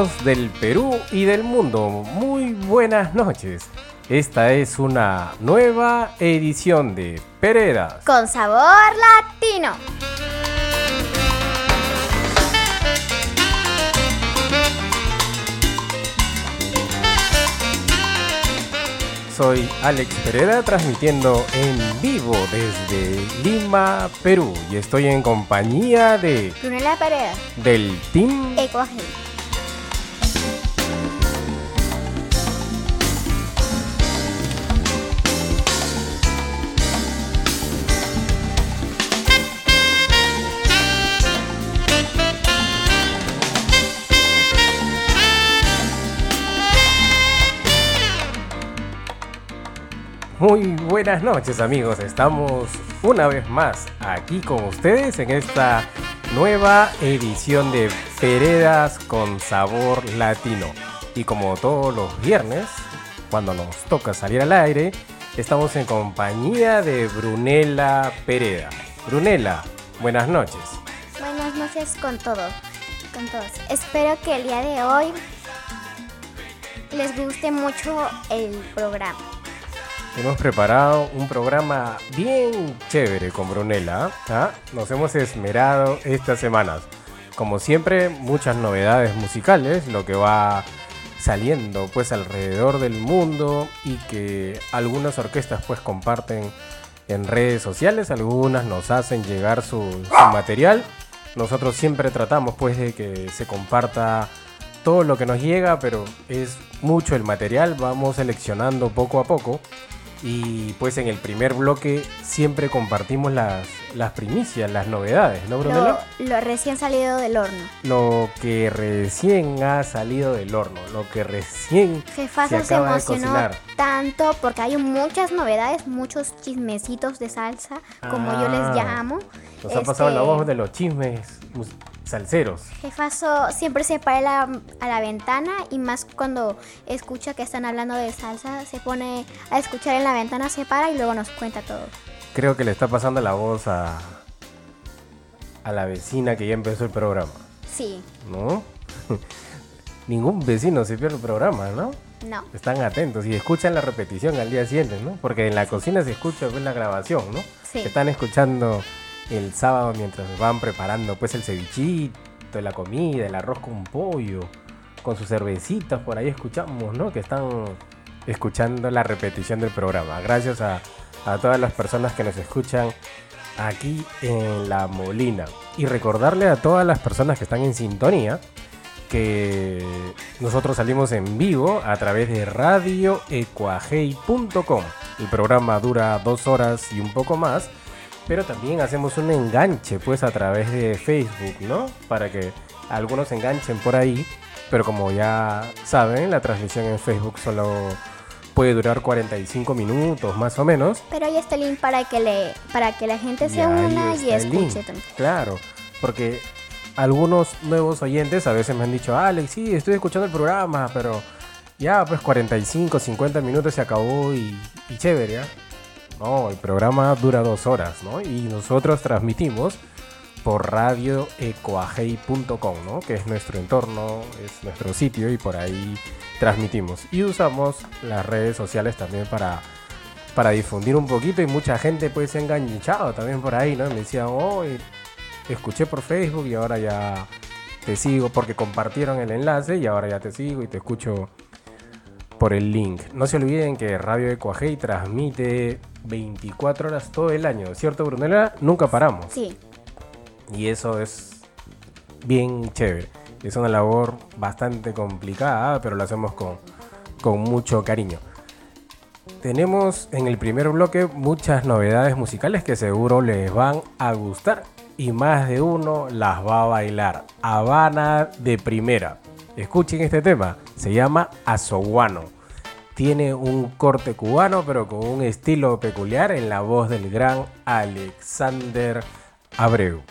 Amigos del Perú y del mundo, muy buenas noches. Esta es una nueva edición de Peredas. Con sabor latino. Soy Alex Pereda transmitiendo en vivo desde Lima, Perú y estoy en compañía de Brunella Paredes. del team Ecoagel. Muy buenas noches amigos, estamos una vez más aquí con ustedes en esta nueva edición de Peredas con sabor latino. Y como todos los viernes, cuando nos toca salir al aire, estamos en compañía de Brunela Pereda. Brunela, buenas noches. Buenas noches con todos. Con todos. Espero que el día de hoy les guste mucho el programa. Hemos preparado un programa bien chévere con Brunella. ¿ah? Nos hemos esmerado estas semanas. Como siempre, muchas novedades musicales, lo que va saliendo pues alrededor del mundo y que algunas orquestas pues comparten en redes sociales, algunas nos hacen llegar su, su material. Nosotros siempre tratamos pues de que se comparta todo lo que nos llega, pero es mucho el material, vamos seleccionando poco a poco. Y pues en el primer bloque siempre compartimos las, las primicias, las novedades, ¿no, Lo, Brunella? lo recién salido del horno. Lo que recién ha salido del horno, lo que recién Jefazo se se, acaba de emocionó cocinar. tanto porque hay muchas novedades, muchos chismecitos de salsa, como yo les Ah, llamo. Nos ha pasado la Este, voz de los chismes salseros. Jefazo siempre se para la- a la ventana y más cuando escucha que están hablando de salsa, se pone a escuchar en la ventana, se para y luego nos cuenta todo. Creo que le está pasando la voz a, a la vecina que ya empezó el programa, Sí, ¿no? Ningún vecino se pierde el programa, ¿no? No. Están atentos y escuchan la repetición al día siguiente, ¿no? Porque en la cocina se escucha pues, la grabación, ¿no? Sí. Están escuchando el sábado mientras van preparando pues el cevichito, la comida, el arroz con pollo, con sus cervecitas, por ahí escuchamos, ¿no? Que están escuchando la repetición del programa. Gracias a, todas las personas que nos escuchan aquí en La Molina. Y recordarle a todas las personas que están en sintonía que nosotros salimos en vivo a través de radioecuajei.com. El programa dura dos horas y un poco más, pero también hacemos un enganche pues a través de Facebook, ¿no? Para que algunos se enganchen por ahí, pero como ya saben, la transmisión en Facebook solo puede durar 45 minutos más o menos. Pero ahí está el link para que le para que la gente se Y una y escuche también. Claro, porque algunos nuevos oyentes a veces me han dicho, Alex, sí, estoy escuchando el programa, pero ya pues 45, 50 minutos se acabó y, y chévere, ¿ya? No, el programa dura dos horas, ¿no? Y nosotros transmitimos por radioecoagei.com, ¿no? Que es nuestro entorno, es nuestro sitio y por ahí transmitimos. Y usamos las redes sociales también para, para difundir un poquito y mucha gente pues se ha enganchado también por ahí, ¿no? Me decían, oh, escuché por Facebook y ahora ya te sigo porque compartieron el enlace y ahora ya te sigo y te escucho por el link. No se olviden que Radio Ecuajei transmite 24 horas todo el año, ¿cierto Brunella? Nunca paramos. Sí. Y eso es bien chévere. Es una labor bastante complicada, pero lo hacemos con, con mucho cariño. Tenemos en el primer bloque muchas novedades musicales que seguro les van a gustar y más de uno las va a bailar. Habana de primera. Escuchen este tema, se llama Azoguano. Tiene un corte cubano pero con un estilo peculiar en la voz del gran Alexander Abreu.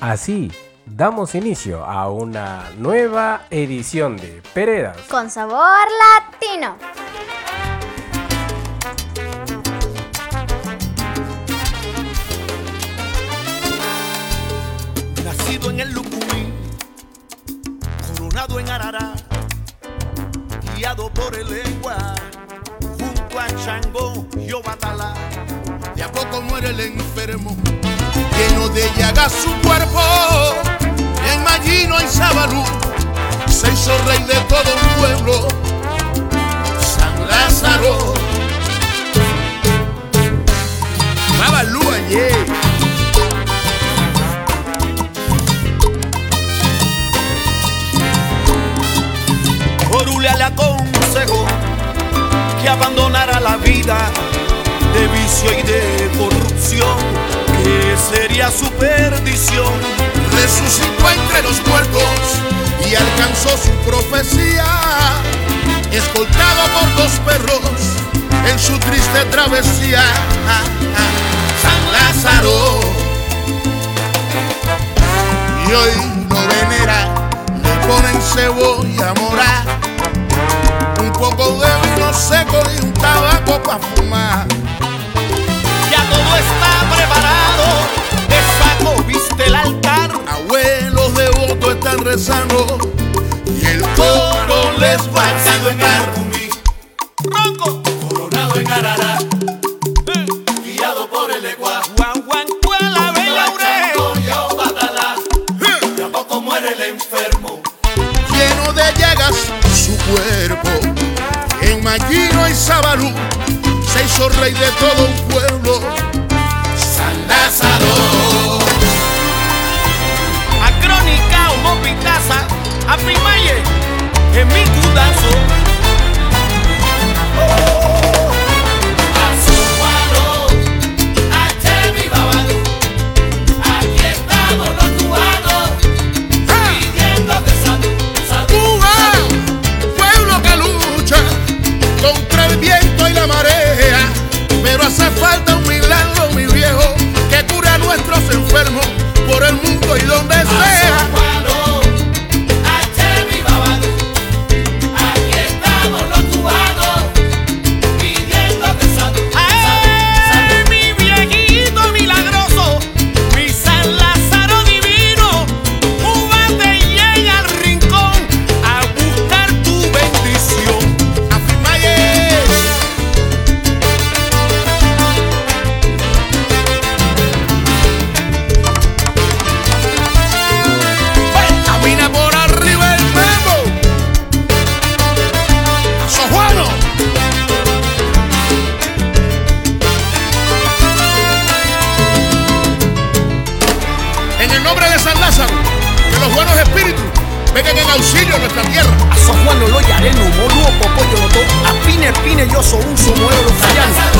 Así damos inicio a una nueva edición de Peredas. Con sabor latino. En Arará, guiado por el lengua, junto a Chango y Obatalá. De a poco muere el enfermo, lleno de llagas su cuerpo. En Magino y Sabalú se hizo rey de todo un pueblo. San Lázaro. Babalú ayer. Aconsejó que abandonara la vida de vicio y de corrupción, que sería su perdición. resucitó entre los muertos y alcanzó su profecía, escoltado por dos perros en su triste travesía. San Lázaro, y hoy lo venera, le ponen cebolla mora, un poco de vino seco y un tabaco para fumar. Ya todo está preparado, de saco viste el altar. Abuelos devotos están rezando y el coro les va a cantar. Ronco, Magino y Sabalú se hizo rey de todo un pueblo. San Lázaro. A crónica o mopitaza, a primaye, en mi cudazo. hace falta un milagro, mi viejo, que cura a nuestros enfermos por el mundo y donde pine, yo soy un somuelo, los.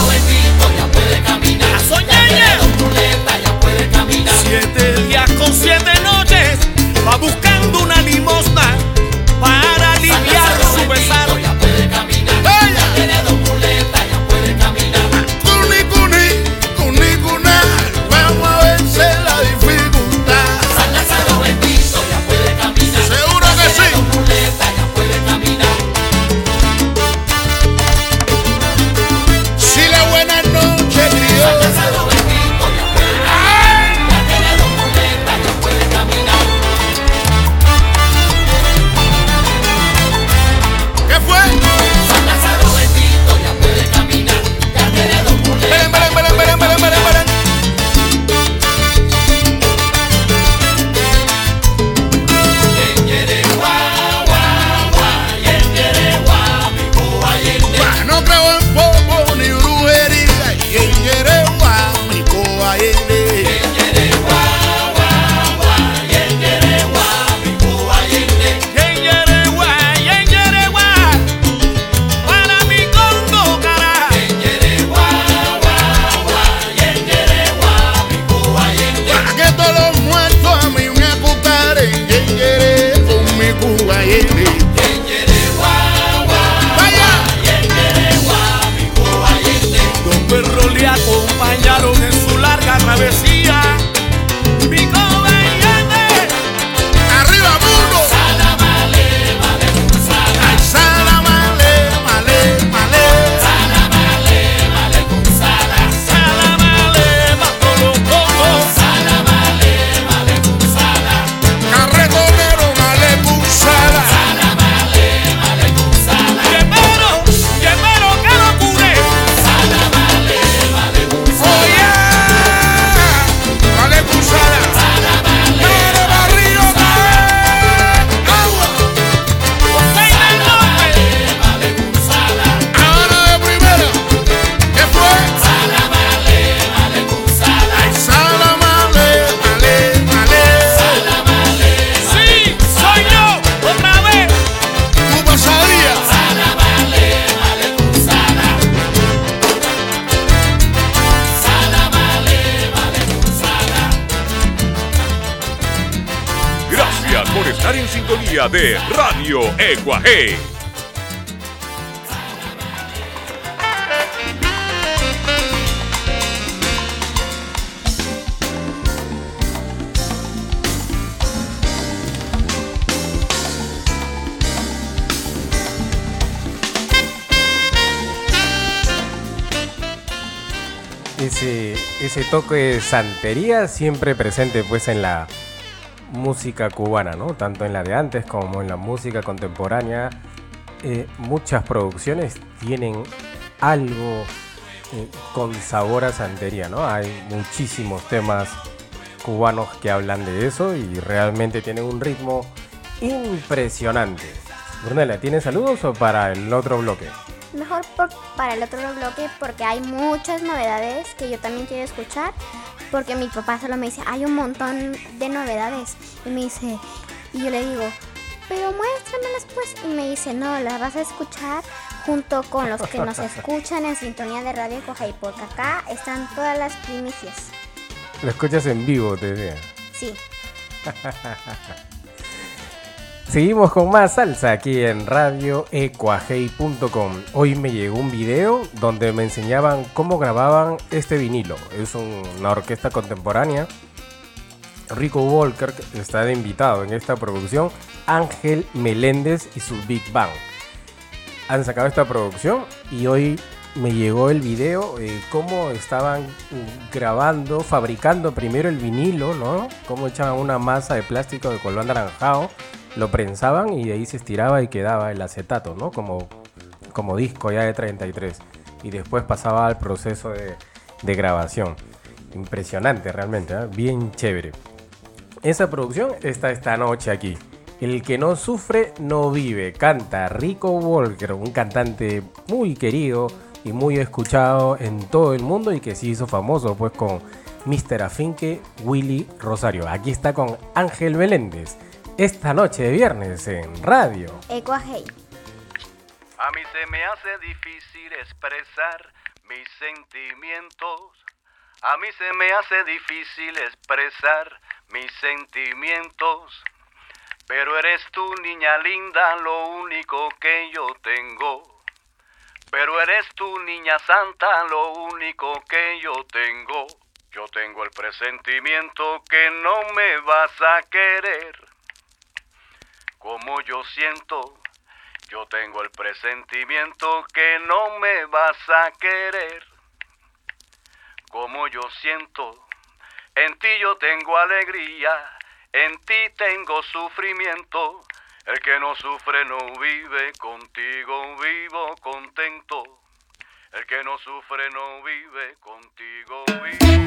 Santería siempre presente pues en la música cubana, ¿no? Tanto en la de antes como en la música contemporánea. Eh, muchas producciones tienen algo eh, con sabor a santería, ¿no? Hay muchísimos temas cubanos que hablan de eso y realmente tienen un ritmo impresionante. Brunella, ¿tienes saludos o para el otro bloque? Mejor para el otro bloque porque hay muchas novedades que yo también quiero escuchar. Porque mi papá solo me dice, hay un montón de novedades. Y me dice, y yo le digo, pero muéstramelas pues. Y me dice, no, las vas a escuchar junto con los que nos escuchan en sintonía de Radio Cojay. Porque acá están todas las primicias. Lo escuchas en vivo, te decía. Sí. Seguimos con más salsa aquí en radioecuajei.com. Hoy me llegó un video donde me enseñaban cómo grababan este vinilo. Es un- una orquesta contemporánea. Rico Walker está de invitado en esta producción. Ángel Meléndez y su Big Bang. Han sacado esta producción y hoy me llegó el video eh, cómo estaban grabando, fabricando primero el vinilo, ¿no? Cómo echaban una masa de plástico de color anaranjado, lo prensaban y de ahí se estiraba y quedaba el acetato, ¿no? Como, como disco ya de 33. Y después pasaba al proceso de, de grabación. Impresionante realmente, ¿eh? bien chévere. Esa producción está esta noche aquí. El que no sufre no vive. Canta Rico Walker, un cantante muy querido y muy escuchado en todo el mundo y que se hizo famoso pues con Mr. Afinque Willy Rosario. Aquí está con Ángel Meléndez. Esta noche de viernes en radio. Ecuajei. A mí se me hace difícil expresar mis sentimientos. A mí se me hace difícil expresar mis sentimientos. Pero eres tú, niña linda, lo único que yo tengo. Pero eres tú, niña santa, lo único que yo tengo. Yo tengo el presentimiento que no me vas a querer. Como yo siento, yo tengo el presentimiento que no me vas a querer. Como yo siento, en ti yo tengo alegría, en ti tengo sufrimiento. El que no sufre no vive, contigo vivo contento. El que no sufre no vive, contigo vivo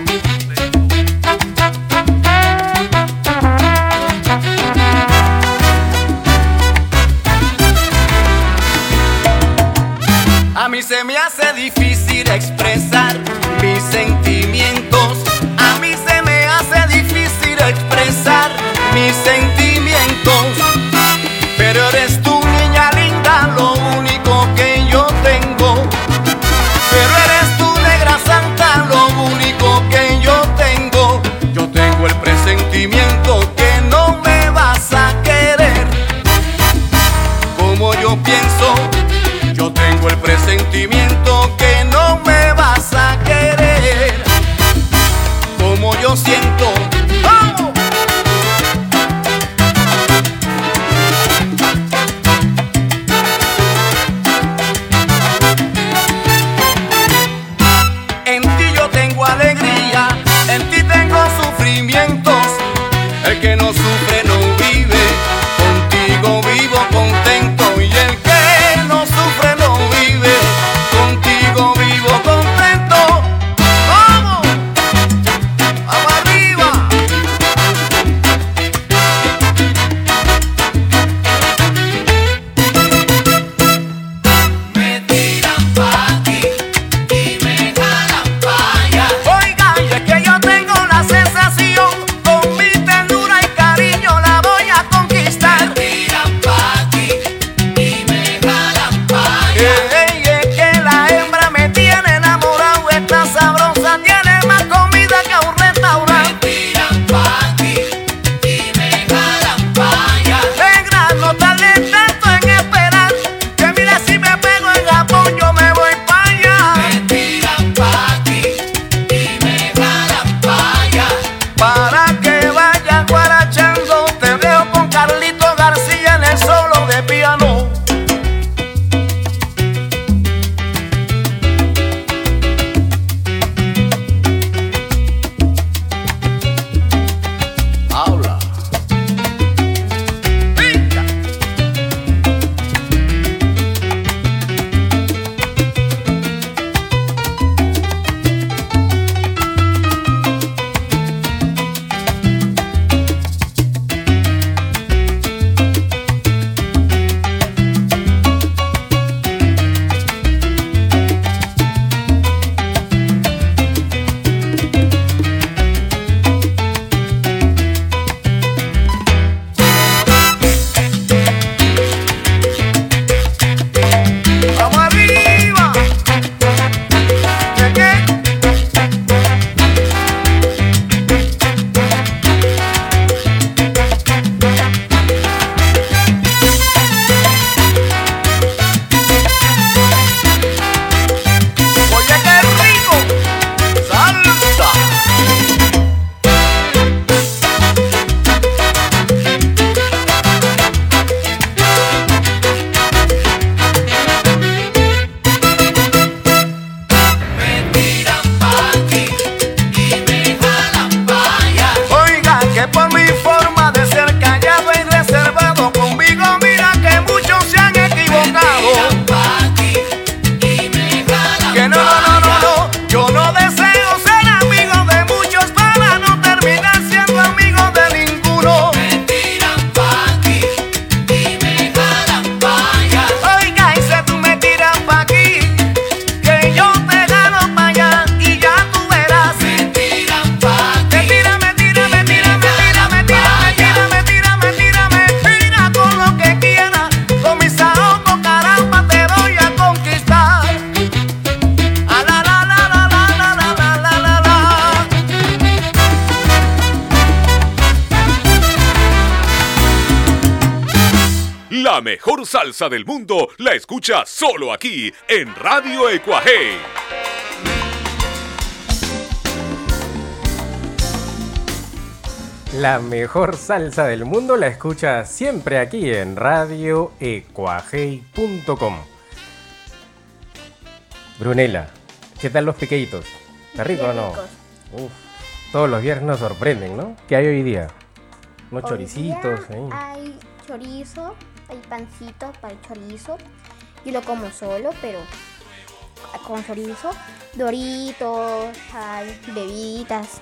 A mí se me hace difícil expresar mis sentimientos. A mí se me hace difícil expresar mis sentimientos. Pero eres tú, niña linda, lo único que yo tengo. Pero eres tú, negra santa, lo único que yo tengo. Yo tengo el presentimiento que no me vas a querer. Como yo pienso, yo tengo el presentimiento sentimiento. Del mundo la escucha solo aquí en Radio Ecuaje. La mejor salsa del mundo la escucha siempre aquí en radioecuajei.com. Brunela, ¿qué tal los piqueitos? ¿Está rico o no? Uf, todos los viernes nos sorprenden, ¿no? ¿Qué hay hoy día? Unos Hoy choricitos. día ¿eh? Hay chorizo, hay pancito para el chorizo. Yo lo como solo, pero con chorizo. Doritos, hay bebiditas,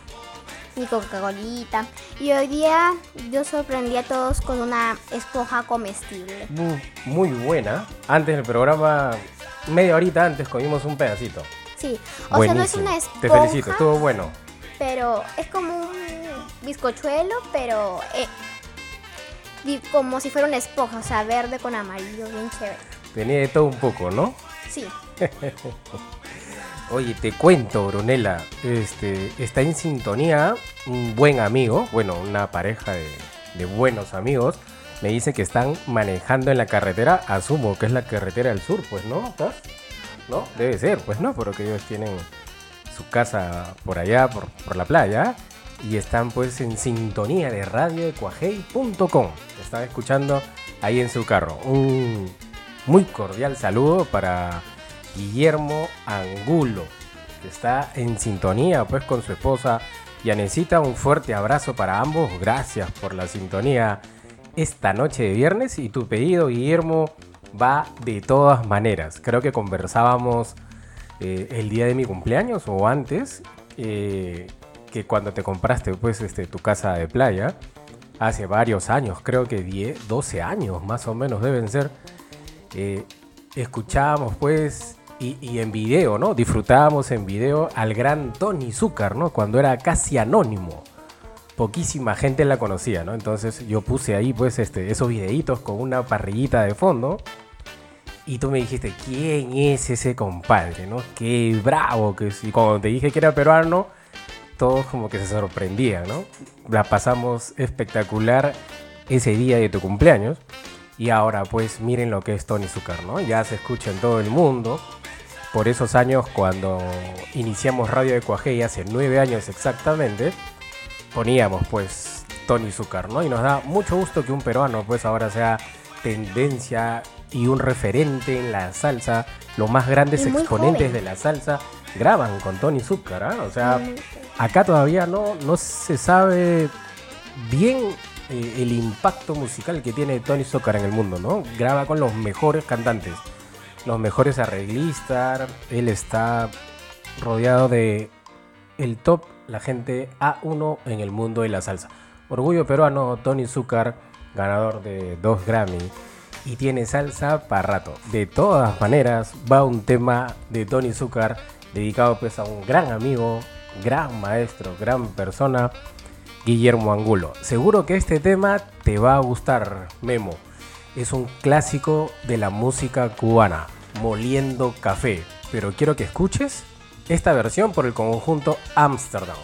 mi Coca-Colita. Y hoy día yo sorprendí a todos con una esponja comestible. Mu- Muy buena. Antes del programa, media horita antes, comimos un pedacito. Sí, o sea, no es Buenísimo. una Te esponja, felicito, estuvo bueno. pero es como un bizcochuelo, pero eh, como si fuera una esponja, o sea, verde con amarillo, bien chévere. Tenía de todo un poco, ¿no? Sí, Oye, te cuento, Brunella, este, está en sintonía un buen amigo, bueno, una pareja de, de buenos amigos, me dice que están manejando en la carretera, asumo que es la carretera del sur, pues, ¿no? ¿Estás? ¿No? Debe ser, pues, ¿no? Porque ellos tienen su casa por allá, por, por la playa, y están pues en sintonía de radioecuajei.com. Están escuchando ahí en su carro. Un muy cordial saludo para Guillermo Angulo, que está en sintonía pues con su esposa Yanecita. Un fuerte abrazo para ambos. Gracias por la sintonía esta noche de viernes. Y tu pedido, Guillermo, va de todas maneras. Creo que conversábamos eh, el día de mi cumpleaños o antes, eh, que cuando te compraste pues este, tu casa de playa, hace varios años, creo que 10, 12 años más o menos deben ser, eh, escuchábamos pues y, en video, ¿no? Disfrutábamos en video al gran Tony Zucker, ¿no? Cuando era casi anónimo. Poquísima gente la conocía, ¿no? Entonces yo puse ahí pues este, esos videitos con una parrillita de fondo. Y tú me dijiste, ¿quién es ese compadre? ¿no? Qué bravo que. Y cuando te dije que era peruano, todos como que se sorprendían, ¿no? La pasamos espectacular ese día de tu cumpleaños. Y ahora pues miren lo que es Tony Zucker, ¿no? Ya se escucha en todo el mundo. Por esos años cuando iniciamos Radio de Cuajé, hace nueve años exactamente, poníamos pues Tony Zucker, ¿no? Y nos da mucho gusto que un peruano pues ahora sea tendencia y un referente en la salsa. Los más grandes exponentes joven. de la salsa graban con Tony Zucker, ¿ah? O sea, acá todavía no, no se sabe bien eh, el impacto musical que tiene Tony Zucker en el mundo, ¿no? Graba con los mejores cantantes, los mejores arreglistas, él está rodeado de el top, la gente A1 en el mundo de la salsa. Orgullo peruano, Tony Zucker, ganador de dos Grammy. Y tiene salsa para rato. De todas maneras, va un tema de Tony Zucker dedicado pues a un gran amigo, gran maestro, gran persona, Guillermo Angulo. Seguro que este tema te va a gustar, Memo. Es un clásico de la música cubana, Moliendo Café. Pero quiero que escuches esta versión por el conjunto Amsterdam.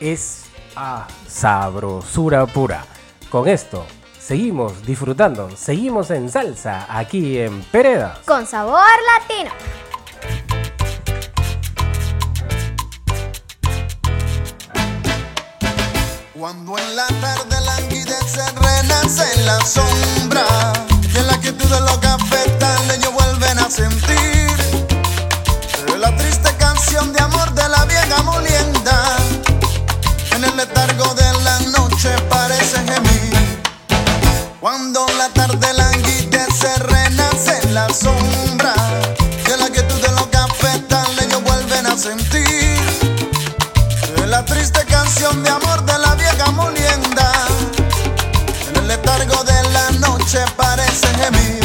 Es ah, sabrosura pura. Con esto, seguimos disfrutando, seguimos en salsa aquí en Pereda. Con sabor latino. Cuando en la tarde languidece renace en la sombra Y en la quietud de los cafetales ellos vuelven a sentir La triste canción de amor de la vieja molienda. En el letargo de la noche parece gemir. Cuando la tarde languidece renace en la sombra Y en la quietud de los cafetales ellos vuelven a sentir la triste canción de amor de la noche parece gemir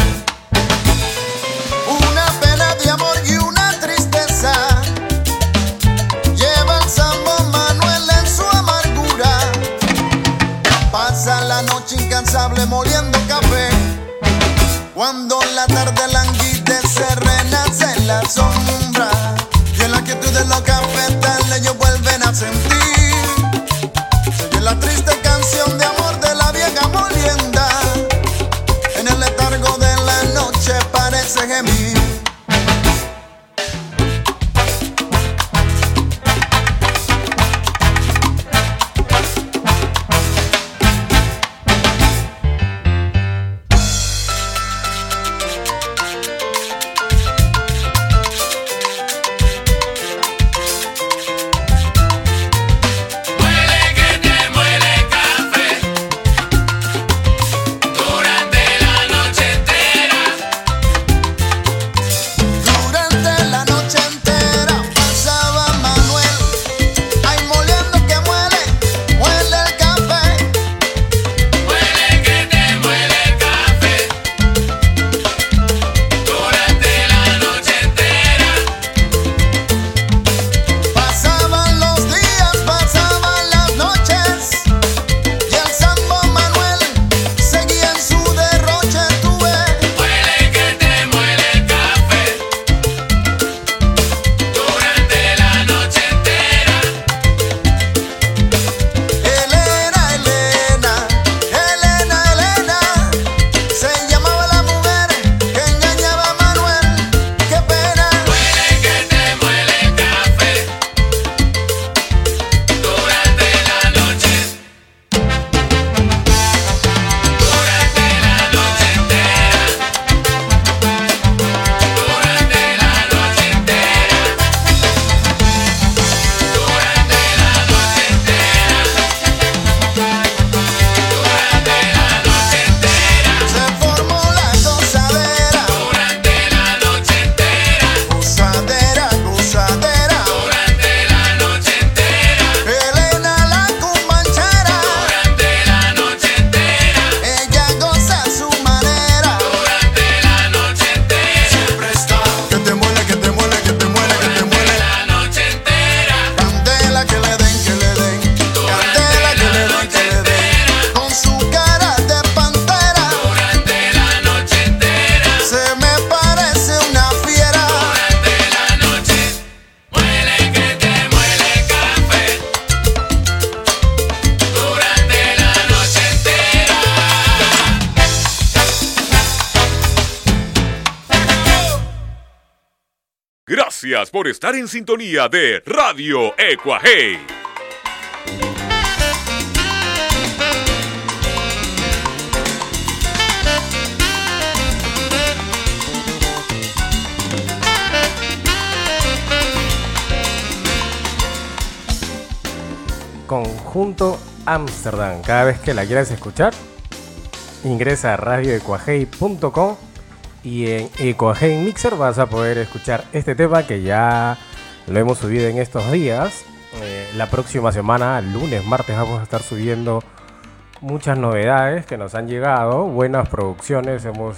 Una pena de amor y una tristeza Lleva el sambo Manuel en su amargura. Pasa la noche incansable moliendo café. Cuando la tarde languidece renace en la sombra. Y en la quietud de los cafetales ellos vuelven a sentir en sintonía de Radio Ecuaje. Conjunto Amsterdam. Cada vez que la quieras escuchar, ingresa a radioecuajei.com y en Ecuajei Mixer vas a poder escuchar este tema que ya lo hemos subido en estos días. Eh, la próxima semana, lunes, martes, vamos a estar subiendo muchas novedades que nos han llegado, buenas producciones, hemos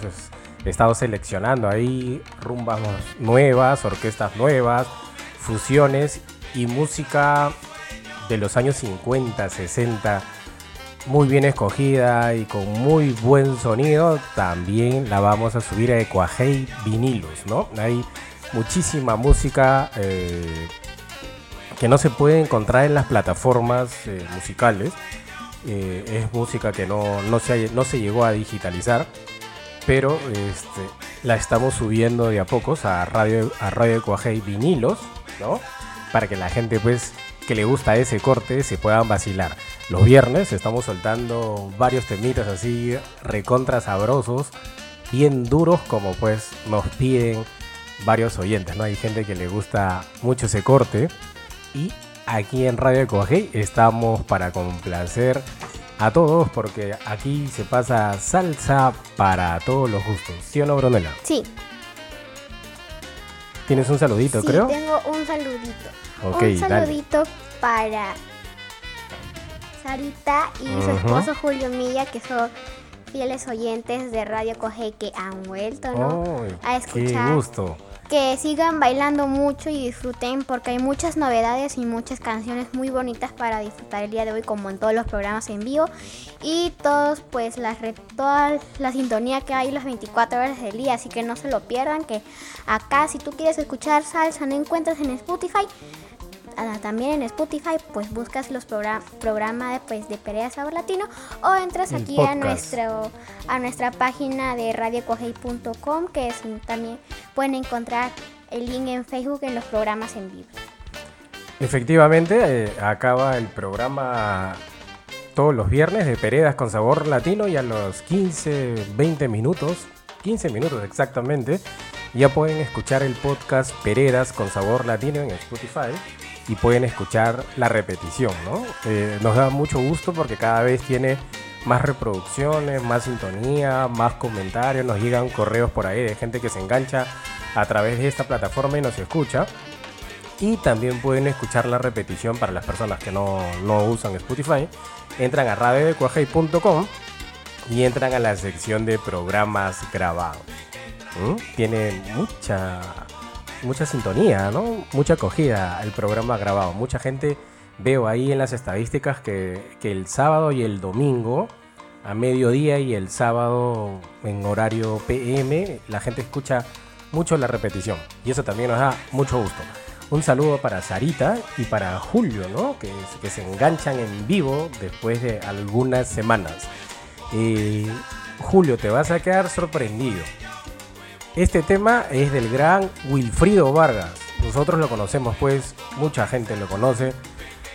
estado seleccionando ahí rumbas nuevas, orquestas nuevas, fusiones y música de los años 50, 60, muy bien escogida y con muy buen sonido, también la vamos a subir a Ecuajei Vinilos, ¿no? Hay muchísima música eh, que no se puede encontrar en las plataformas eh, musicales. Eh, es música que no, no, se, no se llegó a digitalizar, pero este, la estamos subiendo de a pocos a Radio, a Radio Ecuajei Vinilos, ¿no? Para que la gente pues que le gusta ese corte se puedan vacilar. Los viernes estamos soltando varios temitas así recontra sabrosos, bien duros como pues nos piden varios oyentes, ¿no? Hay gente que le gusta mucho ese corte y aquí en Radio Ecoagey estamos para complacer a todos porque aquí se pasa salsa para todos los gustos. ¿Sí o no, Brunella? Sí. ¿Tienes un saludito, sí, creo? tengo un saludito. Un saludito para Sarita y su esposo Julio Milla, que son fieles oyentes de Radio Coge que han vuelto ¿no? a escuchar. Qué gusto. Que sigan bailando mucho y disfruten porque hay muchas novedades y muchas canciones muy bonitas para disfrutar el día de hoy como en todos los programas en vivo y todos pues las toda la sintonía que hay las 24 horas del día, así que no se lo pierdan que acá si tú quieres escuchar salsa no encuentras en Spotify también en Spotify, pues buscas los programas de, pues, de Perea Sabor Latino o entras aquí a nuestro a nuestra página de radiocogey.com que es, también pueden encontrar el link en Facebook en los programas en vivo. Efectivamente, eh, acaba el programa todos los viernes de Peredas con Sabor Latino y a los 15, 20 minutos, 15 minutos exactamente, ya pueden escuchar el podcast Peredas con Sabor Latino en Spotify y pueden escuchar la repetición, ¿no? Eh, nos da mucho gusto porque cada vez tiene más reproducciones, más sintonía, más comentarios, nos llegan correos por ahí de gente que se engancha a través de esta plataforma y nos escucha. Y también pueden escuchar la repetición para las personas que no, no usan Spotify. Entran a radioecuajei.com y entran a la sección de programas grabados. ¿Mm? Tiene mucha mucha sintonía, ¿no? Mucha acogida el programa grabado. Mucha gente, veo ahí en las estadísticas que, el sábado y el domingo, a mediodía y el sábado en horario PM, la gente escucha mucho la repetición. Y eso también nos da mucho gusto. Un saludo para Sarita y para Julio, ¿no? Que, que se enganchan en vivo después de algunas semanas. Eh, Julio, te vas a quedar sorprendido este tema es del gran Wilfrido Vargas. Nosotros lo conocemos, pues, mucha gente lo conoce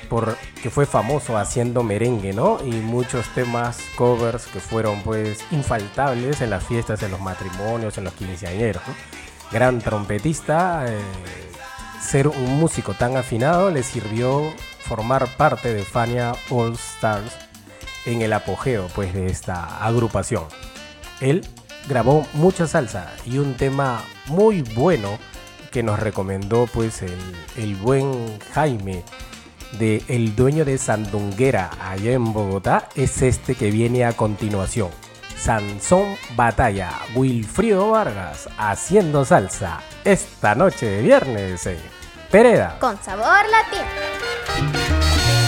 porque fue famoso haciendo merengue, ¿no? Y muchos temas, covers que fueron, pues, infaltables en las fiestas, en los matrimonios, en los quinceañeros. Gran trompetista, eh, ser un músico tan afinado le sirvió formar parte de Fania All Stars en el apogeo, pues, de esta agrupación. Él grabó mucha salsa y un tema muy bueno que nos recomendó pues el, buen Jaime de el dueño de Sandunguera allá en Bogotá es este que viene a continuación. Sansón Batalla, Wilfrido Vargas haciendo salsa esta noche de viernes en Pereda. Con sabor latino.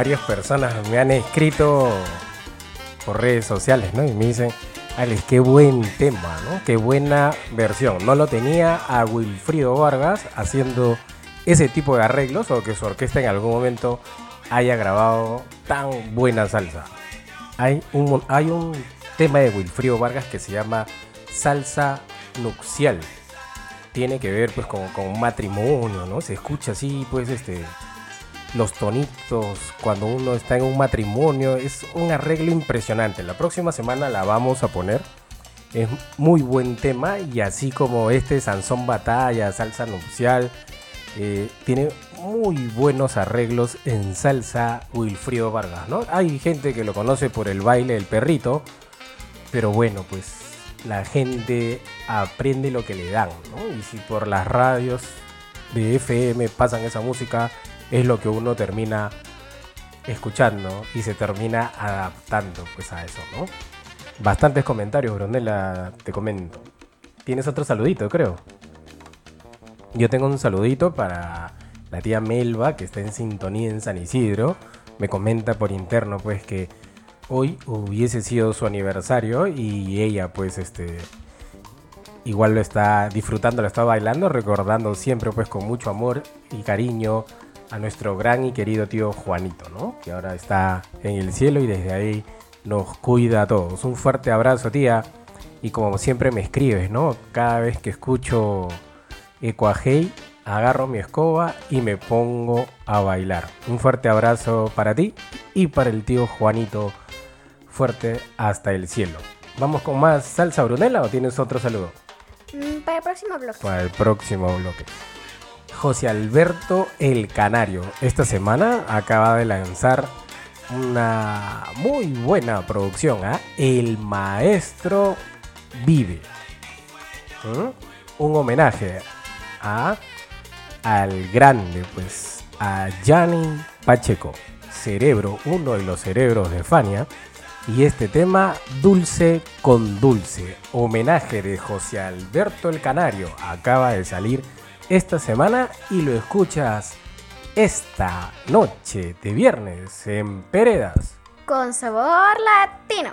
Varias personas me han escrito por redes sociales, ¿no? Y me dicen, Alex, qué buen tema, ¿no? Qué buena versión. No lo tenía a Wilfrido Vargas haciendo ese tipo de arreglos o que su orquesta en algún momento haya grabado tan buena salsa. Hay un, hay un tema de Wilfrido Vargas que se llama Salsa Nupcial. Tiene que ver pues con, con matrimonio, ¿no? Se escucha así pues este los tonitos cuando uno está en un matrimonio. Es un arreglo impresionante. La próxima semana la vamos a poner. Es muy buen tema y así como este Sansón Batalla, Salsa Nupcial, eh, tiene muy buenos arreglos en salsa Wilfrido Vargas, ¿no? Hay gente que lo conoce por el baile del perrito, pero bueno, pues la gente aprende lo que le dan. Y si por las radios de FM pasan esa música, es lo que uno termina escuchando y se termina adaptando pues a eso, ¿no? Bastantes comentarios, Brunella, te comento. Tienes otro saludito, creo. Yo tengo un saludito para la tía Melba, que está en sintonía en San Isidro. Me comenta por interno, pues, que hoy hubiese sido su aniversario y ella, pues, este, igual lo está disfrutando, lo está bailando, recordando siempre, pues, con mucho amor y cariño a nuestro gran y querido tío Juanito, ¿no? Que ahora está en el cielo y desde ahí nos cuida a todos. Un fuerte abrazo, tía. Y como siempre me escribes, ¿no? Cada vez que escucho Ecuajei, agarro mi escoba y me pongo a bailar. Un fuerte abrazo para ti y para el tío Juanito. Fuerte hasta el cielo. ¿Vamos con más salsa Brunella o tienes otro saludo? Mm, para el próximo bloque. Para el próximo bloque. José Alberto El Canario. Esta semana acaba de lanzar una muy buena producción, ¿ah? El Maestro Vive. ¿Mm? Un homenaje a al grande, pues, a Gianni Pacheco, cerebro, uno de los cerebros de Fania. Y este tema, Dulce con Dulce, homenaje de José Alberto el Canario, acaba de salir esta semana y lo escuchas esta noche de viernes en Peredas. Con sabor latino.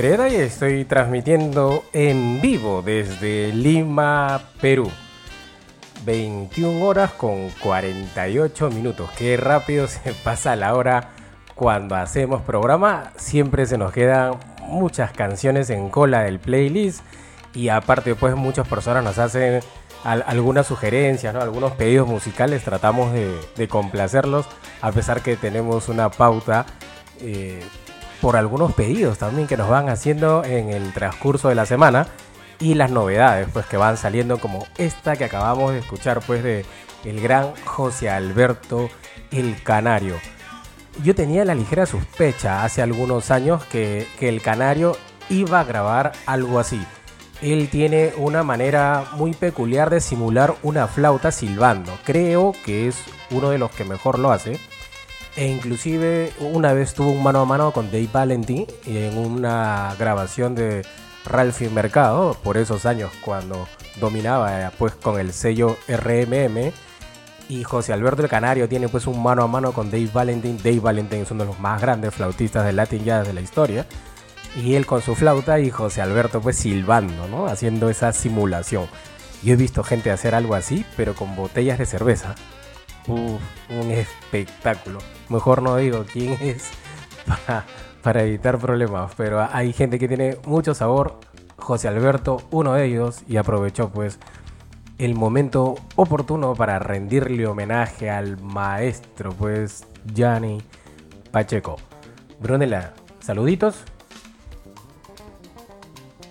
Pereda y estoy transmitiendo en vivo desde Lima, Perú. 21 horas con 48 minutos. Qué rápido se pasa la hora cuando hacemos programa. Siempre se nos quedan muchas canciones en cola del playlist y aparte pues muchas personas nos hacen algunas sugerencias, ¿no? algunos pedidos musicales. Tratamos de, complacerlos a pesar que tenemos una pauta. Eh, por algunos pedidos también que nos van haciendo en el transcurso de la semana y las novedades pues que van saliendo como esta que acabamos de escuchar pues de el gran José Alberto el Canario. Yo tenía la ligera sospecha hace algunos años que, que el Canario iba a grabar algo así. Él tiene una manera muy peculiar de simular una flauta silbando. Creo que es uno de los que mejor lo hace e inclusive una vez tuvo un mano a mano con Dave Valentin en una grabación de Ralphie Mercado por esos años cuando dominaba pues con el sello RMM y José Alberto el Canario tiene pues un mano a mano con Dave Valentin. Dave Valentin es uno de los más grandes flautistas de Latin Jazz de la historia. Y él con su flauta y José Alberto pues silbando, ¿no? Haciendo esa simulación. Yo he visto gente hacer algo así, pero con botellas de cerveza un espectáculo. Mejor no digo quién es para, evitar problemas, pero hay gente que tiene mucho sabor. José Alberto, uno de ellos, y aprovechó pues el momento oportuno para rendirle homenaje al maestro, pues, Gianni Pacheco. Brunella, saluditos.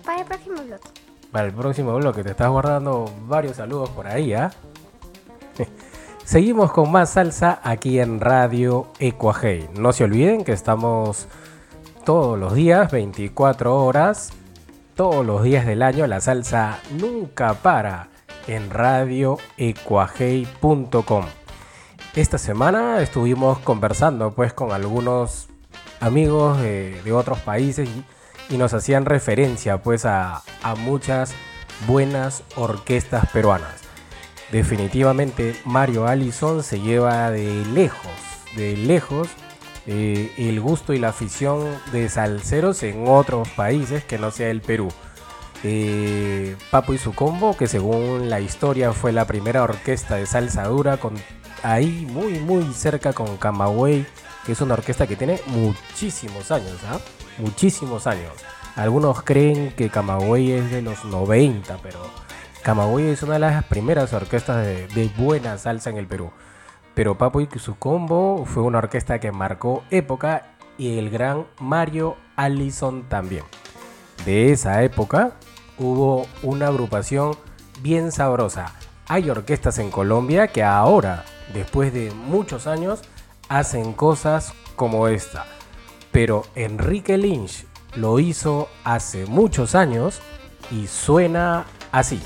Para el próximo bloque. Para el próximo bloque, te estás guardando varios saludos por ahí, ¿ah? Seguimos con más salsa aquí en Radio Ecuajei. No se olviden que estamos todos los días, 24 horas, todos los días del año. La salsa nunca para en radioecuajei.com. Esta semana estuvimos conversando pues con algunos amigos de, otros países y, nos hacían referencia pues a muchas buenas orquestas peruanas definitivamente Mario Allison se lleva de lejos, de lejos, eh, el gusto y la afición de salseros en otros países que no sea el Perú. Eh, Papo y su combo, que según la historia fue la primera orquesta de salsa dura, ahí muy muy cerca con Camagüey, que es una orquesta que tiene muchísimos años, ¿ah? muchísimos años. Algunos creen que Camagüey es de los 90, pero Camagüey es una de las primeras orquestas de, buena salsa en el Perú. Pero Papo y su combo fue una orquesta que marcó época y el gran Mario Allison también. De esa época hubo una agrupación bien sabrosa. Hay orquestas en Colombia que ahora, después de muchos años, hacen cosas como esta. Pero Enrique Lynch lo hizo hace muchos años y suena así.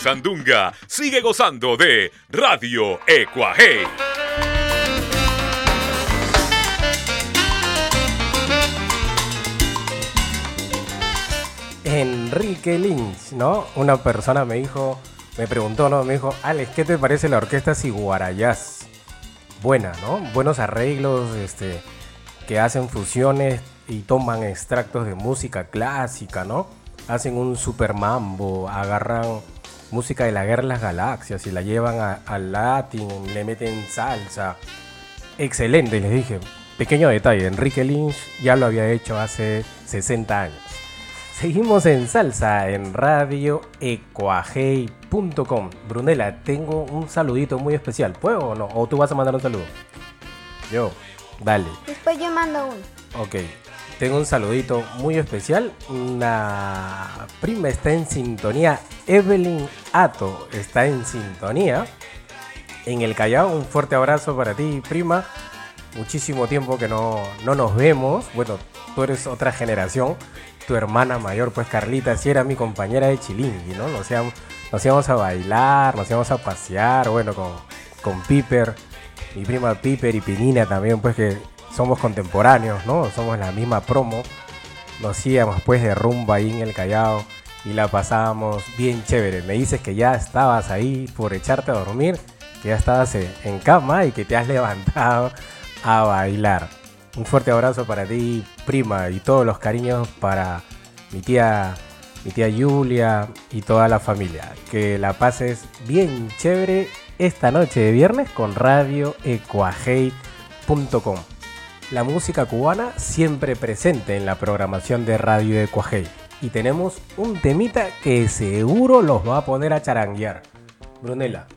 Sandunga. Sigue gozando de Radio Ecuaje. Enrique Lynch, ¿no? Una persona me dijo, me preguntó, ¿no? Me dijo, Alex, ¿qué te parece la orquesta Siguarayas? Buena, ¿no? Buenos arreglos, este, que hacen fusiones y toman extractos de música clásica, ¿no? Hacen un super mambo, agarran música de la guerra de las galaxias y la llevan al latín, le meten salsa. Excelente, les dije. Pequeño detalle, Enrique Lynch ya lo había hecho hace 60 años. Seguimos en salsa en radio ecuajei.com. Brunela, tengo un saludito muy especial. ¿Puedo o no? ¿O tú vas a mandar un saludo? Yo, dale. Después yo mando uno. Ok, tengo un saludito muy especial. Una prima está en sintonía. Evelyn Ato está en sintonía. En el Callao, un fuerte abrazo para ti, prima. Muchísimo tiempo que no, no nos vemos. Bueno, tú eres otra generación tu hermana mayor, pues Carlita, si era mi compañera de chilingui, ¿no? Nos íbamos, nos íbamos a bailar, nos íbamos a pasear, bueno, con, con Piper, mi prima Piper y Pinina también, pues que somos contemporáneos, ¿no? Somos la misma promo. Nos íbamos pues de rumba ahí en el Callao y la pasábamos bien chévere. Me dices que ya estabas ahí por echarte a dormir, que ya estabas en cama y que te has levantado a bailar. Un fuerte abrazo para ti, prima, y todos los cariños para mi tía, mi tía Julia y toda la familia. Que la pases bien chévere esta noche de viernes con Radio radioecuajei.com. La música cubana siempre presente en la programación de Radio Ecuajei. Y tenemos un temita que seguro los va a poner a charanguear. Brunela,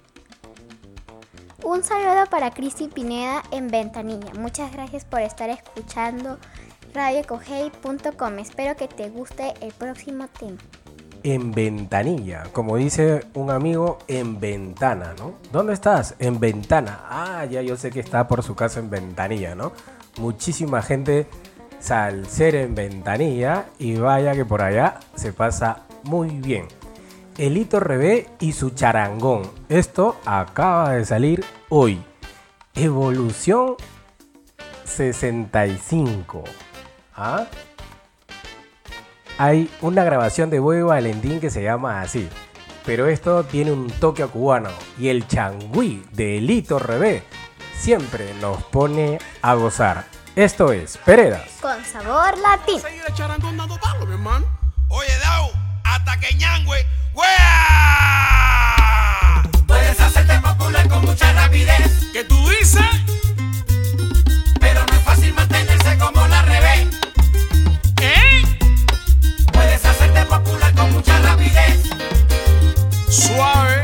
un saludo para Cristi Pineda en Ventanilla. Muchas gracias por estar escuchando radiocogey.com. Espero que te guste el próximo tema. En ventanilla, como dice un amigo, en ventana, ¿no? ¿Dónde estás? En ventana. Ah, ya yo sé que está por su casa en ventanilla, ¿no? Muchísima gente salsera en ventanilla y vaya que por allá se pasa muy bien. Elito Rebé y su charangón. Esto acaba de salir hoy. Evolución 65. ¿Ah? Hay una grabación de Boy Valentín que se llama así. Pero esto tiene un toque cubano. Y el changüí de Elito Rebé siempre nos pone a gozar. Esto es Peredas. Con sabor latino. Oye, Dao, hasta que ñangüe Puedes hacerte popular con mucha rapidez. ¿Qué tú dices? Pero no es fácil mantenerse como la revés. ¿Eh? Puedes hacerte popular con mucha rapidez. Suave.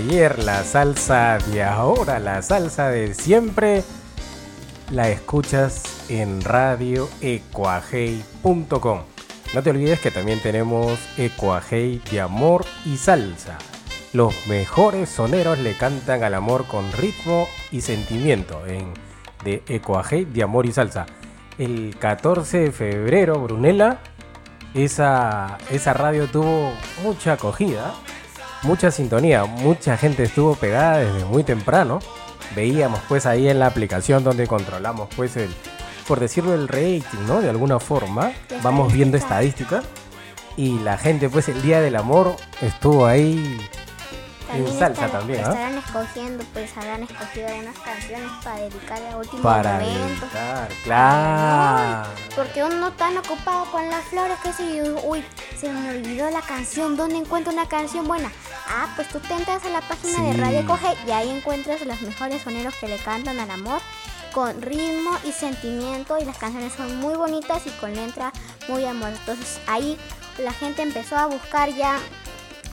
Ayer, la salsa de ahora, la salsa de siempre, la escuchas en radioecuajei.com. No te olvides que también tenemos Ecuajei de amor y salsa. Los mejores soneros le cantan al amor con ritmo y sentimiento en de Ecuajei de amor y salsa. El 14 de febrero, Brunella, esa, esa radio tuvo mucha acogida mucha sintonía, mucha gente estuvo pegada desde muy temprano. Veíamos pues ahí en la aplicación donde controlamos pues el, por decirlo, el rating, ¿no? De alguna forma, vamos viendo estadísticas y la gente pues el Día del Amor estuvo ahí en salsa también, ¿ah? Estarán escogiendo, pues habrán escogido algunas canciones para dedicarle a último para momento. Claro. porque uno tan ocupado con las flores que si, uy, se me olvidó la canción, ¿dónde encuentro una canción buena? Ah, pues tú te entras a la página de Radio Coge y ahí encuentras los mejores soneros que le cantan al amor con ritmo y sentimiento y las canciones son muy bonitas y con letra muy amor. Entonces ahí la gente empezó a buscar ya,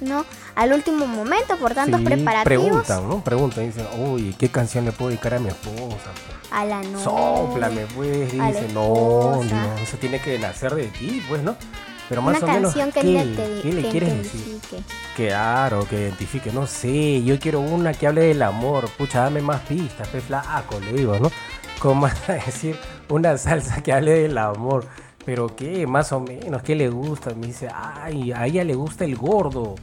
¿no? Al último momento por tantos preparativos. Preguntan, ¿no? Preguntan, dicen, uy, ¿qué canción le puedo dedicar a mi esposa? A la novia. Sóplame, pues, dice, no, no, eso tiene que nacer de ti, pues, ¿no? Pero más o menos, que ¿qué, ¿qué le quieres decir? Claro, que identifique, no sé, yo quiero una que hable del amor, pucha, dame más pistas, pe flaco, le digo, ¿no? ¿Cómo a decir una salsa que hable del amor? Pero qué, más o menos, ¿qué le gusta? Me dice, ay, a ella le gusta el gordo.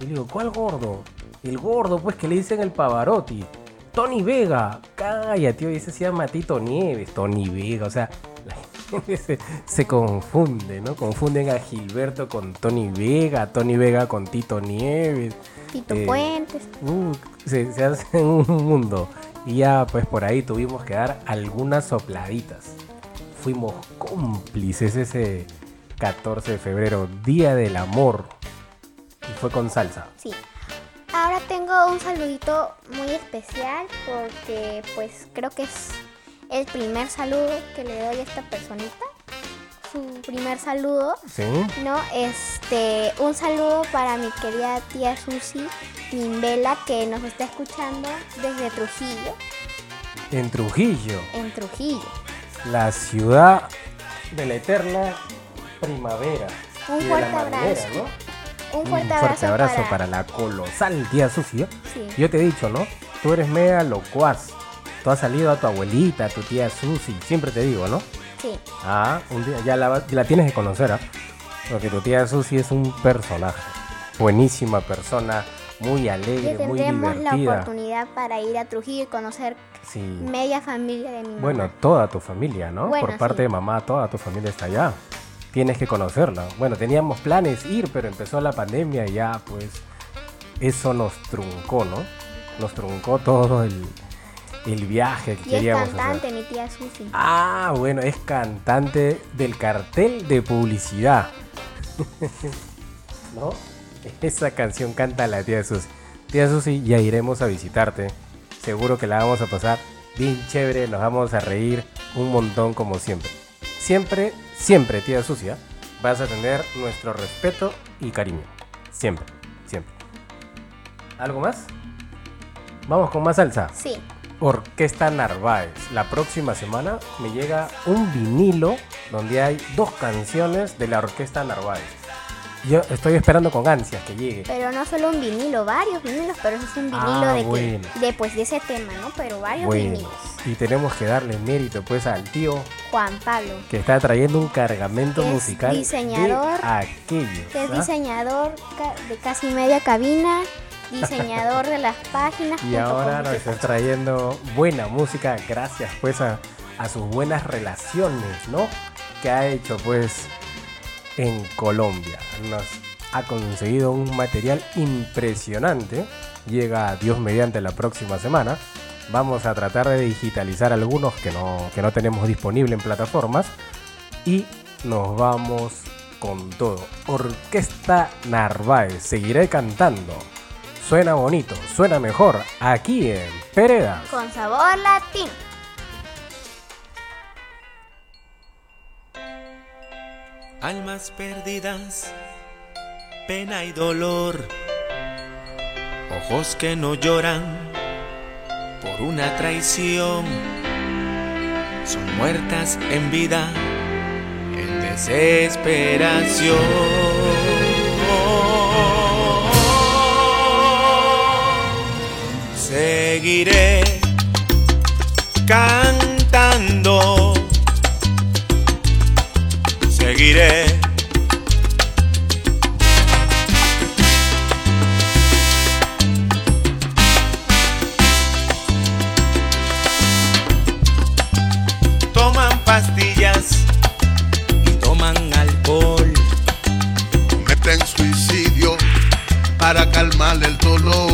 Y le digo, ¿cuál gordo? El gordo, pues que le dicen el Pavarotti. Tony Vega. Calla, tío, y ese se llama Tito Nieves. Tony Vega, o sea, la gente se, confunde, ¿no? Confunden a Gilberto con Tony Vega, Tony Vega con Tito Nieves. Tito eh, Puentes. Uh, se, se hace un mundo. Y ya, pues por ahí tuvimos que dar algunas sopladitas. Fuimos cómplices ese 14 de febrero, Día del Amor fue con salsa. Sí. Ahora tengo un saludito muy especial porque pues creo que es el primer saludo que le doy a esta personita. Su primer saludo. Sí. No, este, un saludo para mi querida tía Susi Mimbela que nos está escuchando desde Trujillo. En Trujillo. En Trujillo. La ciudad de la eterna primavera. Un fuerte abrazo. Un fuerte, abrazo, para... la colosal tía Susi. Yo te he dicho, ¿no? Tú eres mega locuaz. Tú has salido a tu abuelita, a tu tía Susi. Siempre te digo, ¿no? Sí. Ah, un día ya la, tienes que conocer, ¿ah? Porque tu tía Susi es un personaje. Buenísima persona, muy alegre, muy divertida. la oportunidad para ir a Trujillo y conocer media familia de mi mamá. Bueno, toda tu familia, ¿no? Por parte de mamá, toda tu familia está allá tienes que conocerla. Bueno, teníamos planes ir, pero empezó la pandemia y ya pues eso nos truncó, ¿no? Nos truncó todo el, viaje que queríamos es cantante, mi tía Susi. Ah, bueno, es cantante del cartel de publicidad. ¿No? Esa canción canta la tía Susi. Tía Susi, ya iremos a visitarte. Seguro que la vamos a pasar bien chévere, nos vamos a reír un montón como siempre. Siempre siempre, tía sucia, vas a tener nuestro respeto y cariño. Siempre, siempre. ¿Algo más? Vamos con más salsa. Sí. Orquesta Narváez. La próxima semana me llega un vinilo donde hay dos canciones de la Orquesta Narváez. Yo estoy esperando con ansias que llegue. Pero no solo un vinilo, varios vinilos, pero eso es un vinilo ah, de, pues, de ese tema, ¿no? Pero varios vinilos. Y tenemos que darle mérito pues al tío Juan Pablo. Que está trayendo un cargamento musical diseñador, de aquellos. Que es ¿ah? diseñador de casi media cabina, diseñador de las páginas. Y ahora nos está trayendo buena música gracias pues a, a sus buenas relaciones, ¿no? Que ha hecho pues en Colombia. Nos ha conseguido un material impresionante. Llega Dios mediante la próxima semana. Vamos a tratar de digitalizar algunos que no, que no tenemos disponible en plataformas. Y nos vamos con todo. Orquesta Narváez. Seguiré cantando. Suena bonito, suena mejor aquí en Pereda. Con sabor latino. Almas perdidas, pena y dolor, ojos que no lloran por una traición, son muertas en vida, en desesperación. Seguiré cantando, seguiré toman pastillas y toman alcohol. Cometen suicidio para calmar el dolor.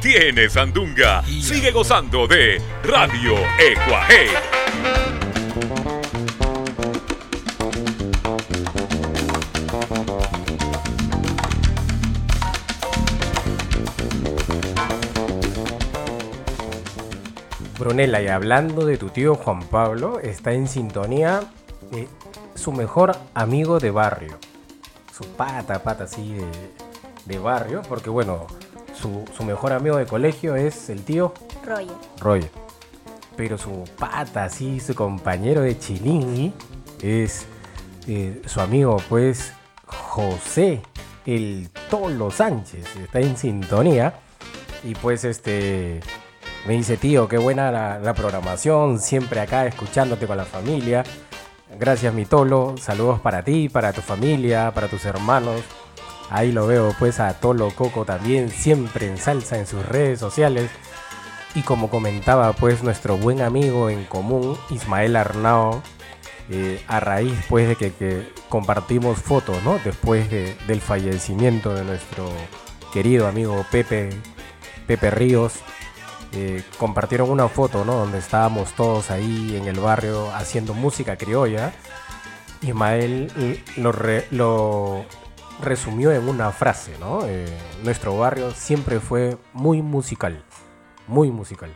Tiene sandunga. Sigue gozando de Radio Ecuaje. Brunella, y hablando de tu tío Juan Pablo, está en sintonía de su mejor amigo de barrio. Su pata, pata así de, barrio, porque bueno, su, mejor amigo de colegio es el tío Roger. Roger. Pero su pata, así, su compañero de chilingui, es eh, su amigo, pues, José, el Tolo Sánchez. Está en sintonía. Y pues, este me dice, tío, qué buena la, programación, siempre acá escuchándote con la familia. Gracias, mi Tolo. Saludos para ti, para tu familia, para tus hermanos. Ahí lo veo pues a Tolo Coco también, siempre en salsa en sus redes sociales. Y como comentaba pues nuestro buen amigo en común, Ismael Arnao, eh, a raíz pues de que, compartimos fotos, ¿no? Después del fallecimiento de nuestro querido amigo Pepe, Pepe Ríos, eh, compartieron una foto, ¿no? Donde estábamos todos ahí en el barrio haciendo música criolla. Ismael eh, lo, lo resumió en una frase, ¿no? Eh, nuestro barrio siempre fue muy musical, muy musical.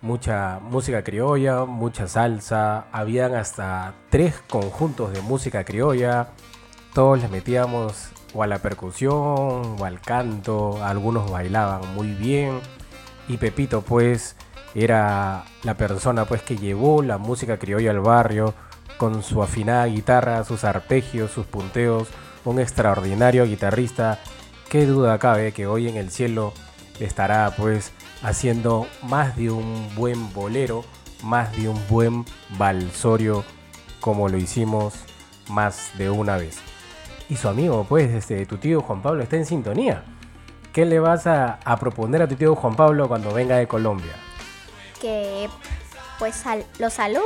Mucha música criolla, mucha salsa, habían hasta tres conjuntos de música criolla, todos le metíamos o a la percusión o al canto, algunos bailaban muy bien y Pepito pues era la persona pues que llevó la música criolla al barrio con su afinada guitarra, sus arpegios, sus punteos, un extraordinario guitarrista. Qué duda cabe que hoy en el cielo estará pues haciendo más de un buen bolero, más de un buen balsorio como lo hicimos más de una vez. Y su amigo pues este tu tío Juan Pablo está en sintonía. ¿Qué le vas a, proponer a tu tío Juan Pablo cuando venga de Colombia? Que pues lo salude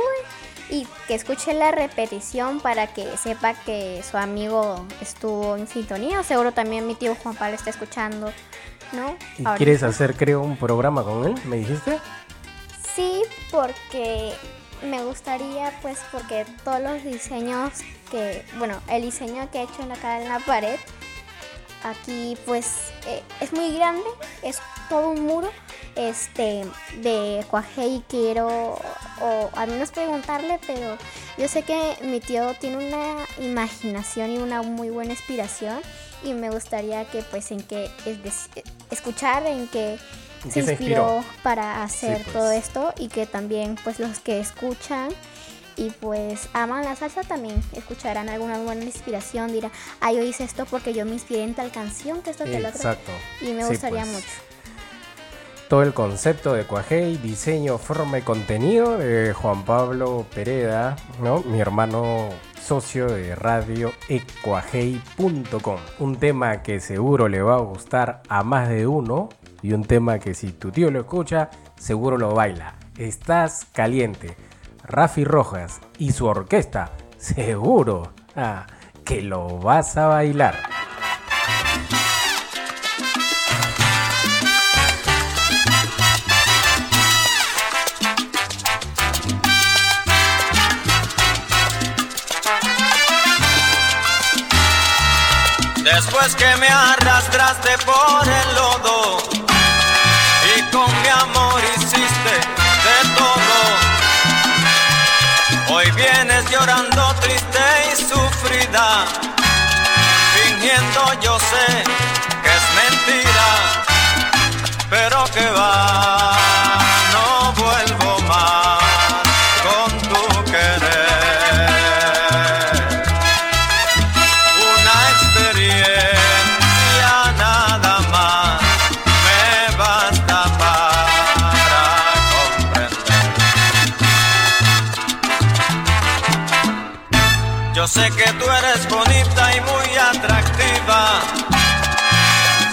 y que escuche la repetición para que sepa que su amigo estuvo en sintonía. Seguro también mi tío Juan Pablo está escuchando, ¿no? ¿Y quieres hacer, creo, un programa con él? ¿Me dijiste? Sí, porque me gustaría, pues, porque todos los diseños que, bueno, el diseño que he hecho acá en la pared Aquí pues eh, es muy grande, es todo un muro este de cuaje y quiero o al menos preguntarle, pero yo sé que mi tío tiene una imaginación y una muy buena inspiración y me gustaría que pues en que es escuchar en que se inspiró, para hacer pues. todo esto y que también pues los que escuchan y pues aman la salsa también escucharán alguna buena inspiración, dirán, ah, yo hice esto porque yo me inspiré en tal canción que esto que lo otro. Exacto. Y me gustaría pues. mucho. Todo el concepto de Cuajei, diseño, forma y contenido de Juan Pablo Pereda, ¿no? Mi hermano socio de radio ecuajei.com. Un tema que seguro le va a gustar a más de uno y un tema que si tu tío lo escucha, seguro lo baila. Estás caliente. Rafi Rojas y su orquesta, seguro ah, que lo vas a bailar. Después que me arrastraste por el lodo y con mi amor hiciste de todo. Hoy vienes llorando triste y sufrida, fingiendo yo sé que es mentira, pero que va,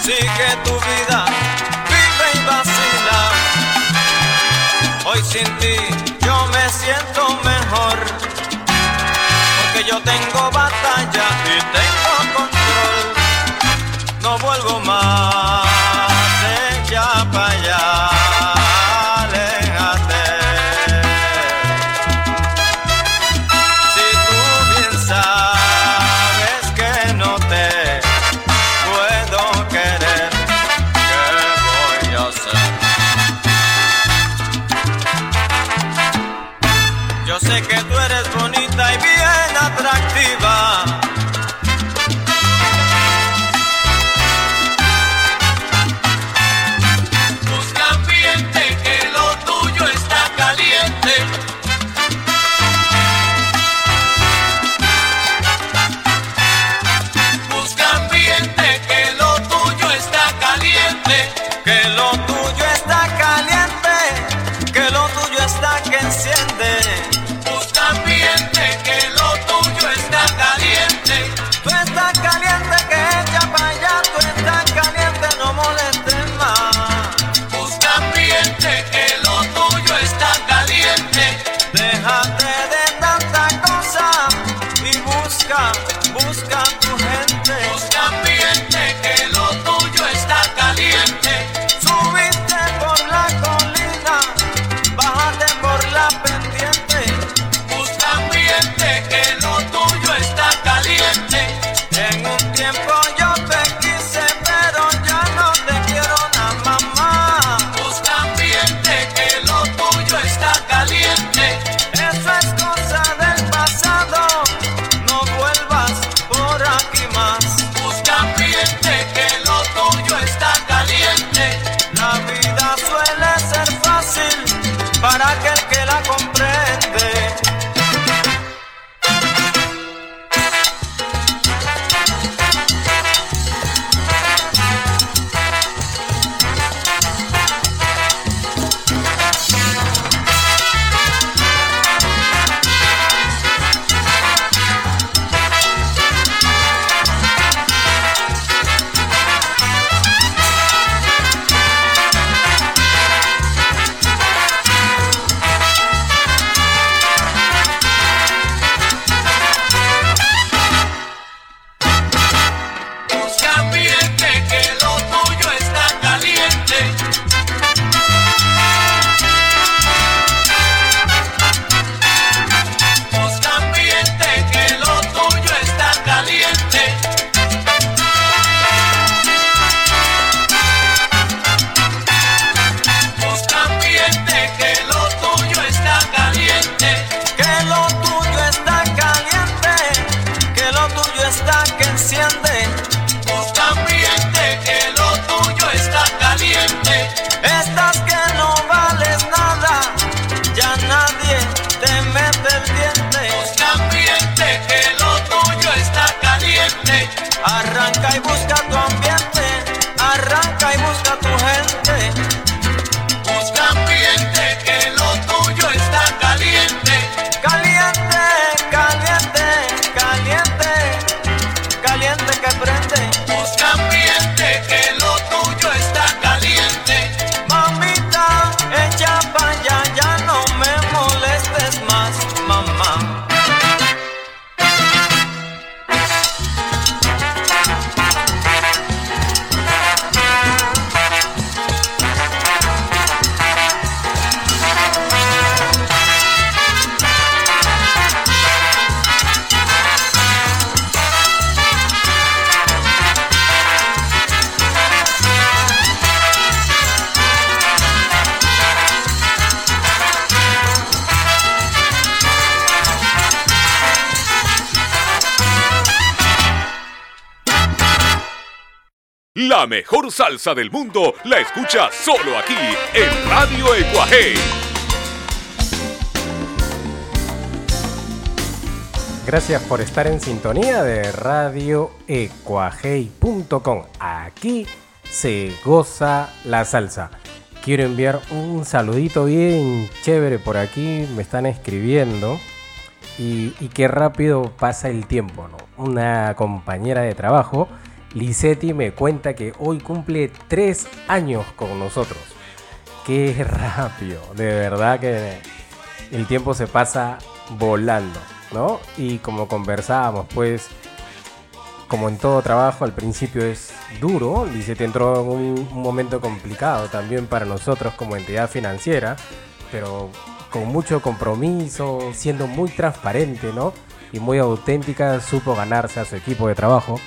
sigue tu vida, vive y vacila. Hoy sin ti yo me siento mejor, porque yo tengo batalla y tengo control. No vuelvo más. La mejor salsa del mundo la escucha solo aquí en Radio Ecuaje. Gracias por estar en sintonía de Radio radioecuajei.com. Aquí se goza la salsa. Quiero enviar un saludito bien chévere por aquí. Me están escribiendo. Y, y qué rápido pasa el tiempo, ¿no? Una compañera de trabajo Lisetti me cuenta que hoy cumple tres años con nosotros. Qué rápido, de verdad que el tiempo se pasa volando, ¿no? Y como conversábamos, pues, como en todo trabajo, al principio es duro. Lisetti entró en un, momento complicado también para nosotros como entidad financiera, pero con mucho compromiso, siendo muy transparente, ¿no? Y muy auténtica, supo ganarse a su equipo de trabajo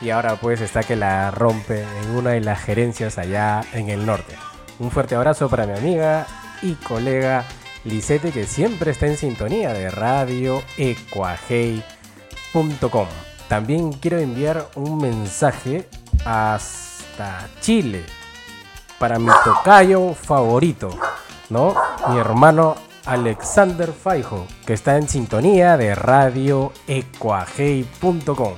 y ahora pues está que la rompe en una de las gerencias allá en el norte. Un fuerte abrazo para mi amiga y colega Lisette que siempre está en sintonía de radio ecuajei.com. También quiero enviar un mensaje hasta Chile para mi tocayo favorito, ¿no? Mi hermano Alexander Faijo, que está en sintonía de radio ecuajei.com.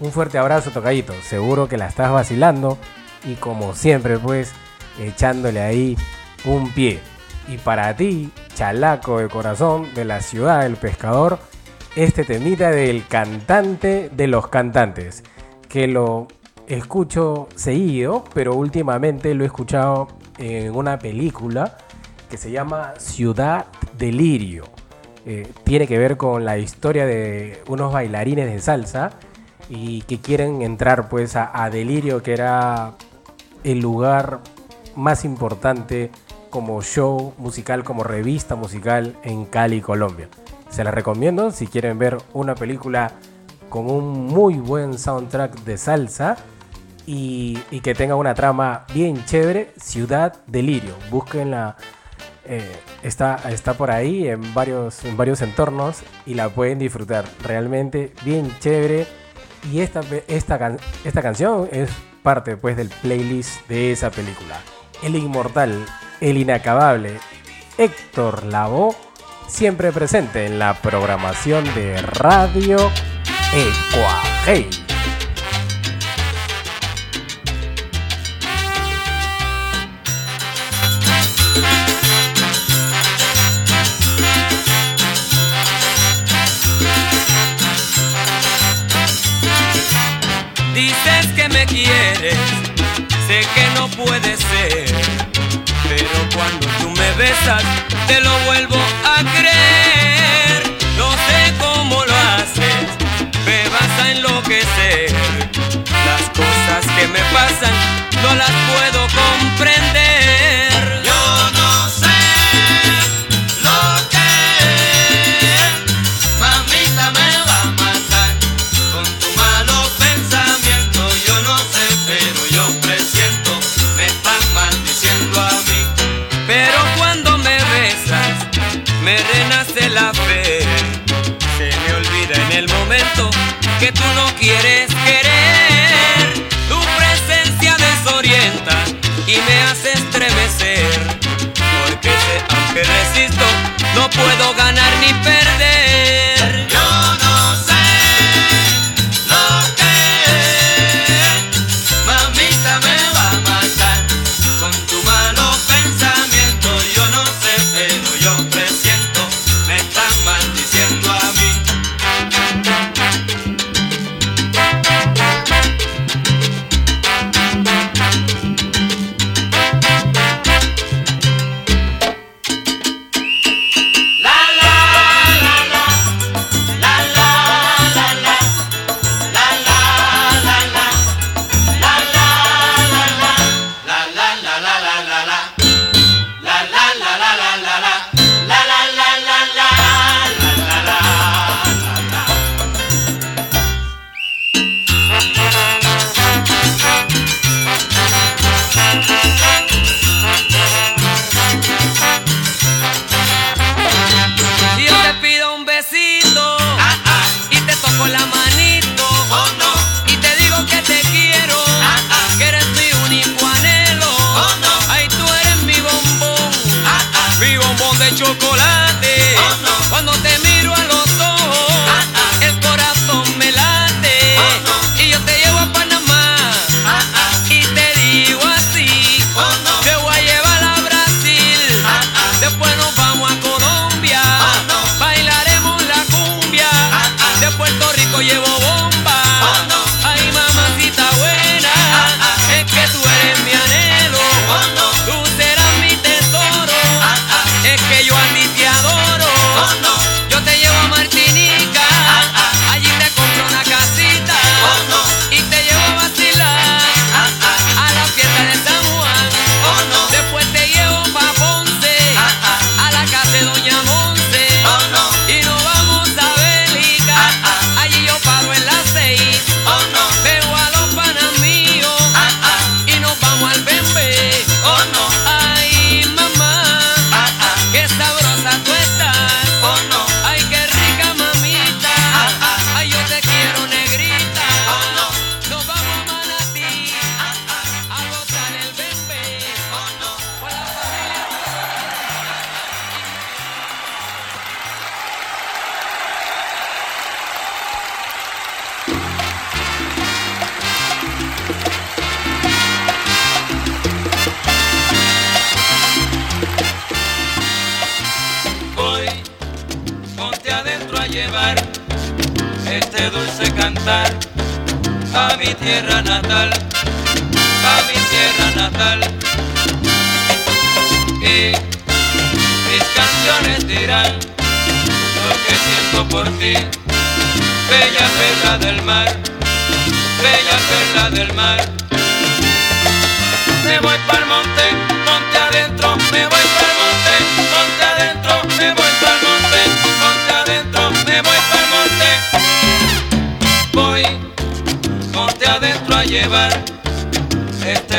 Un fuerte abrazo, tocayito. Seguro que la estás vacilando y como siempre, pues, echándole ahí un pie. Y para ti, chalaco de corazón de la ciudad del pescador, este temita del cantante de los cantantes, que lo escucho seguido, pero últimamente lo he escuchado en una película que se llama Ciudad Delirio. Eh, tiene que ver con la historia de unos bailarines de salsa y que quieren entrar pues a, Delirio, que era el lugar más importante como show musical, como revista musical en Cali, Colombia. Se la recomiendo si quieren ver una película con un muy buen soundtrack de salsa y, y que tenga una trama bien chévere, Ciudad Delirio. Búsquenla, eh, está, está por ahí en varios, en varios entornos y la pueden disfrutar. Realmente bien chévere. Y esta, esta, esta canción es parte pues del playlist de esa película. El inmortal, el inacabable Héctor Lavoe, siempre presente en la programación de Radio Ecuajei. Quieres, sé que no puede ser, pero cuando tú me besas te lo vuelvo a creer. No sé cómo lo haces, me vas a enloquecer. Las cosas que me pasan no las puedo comprender.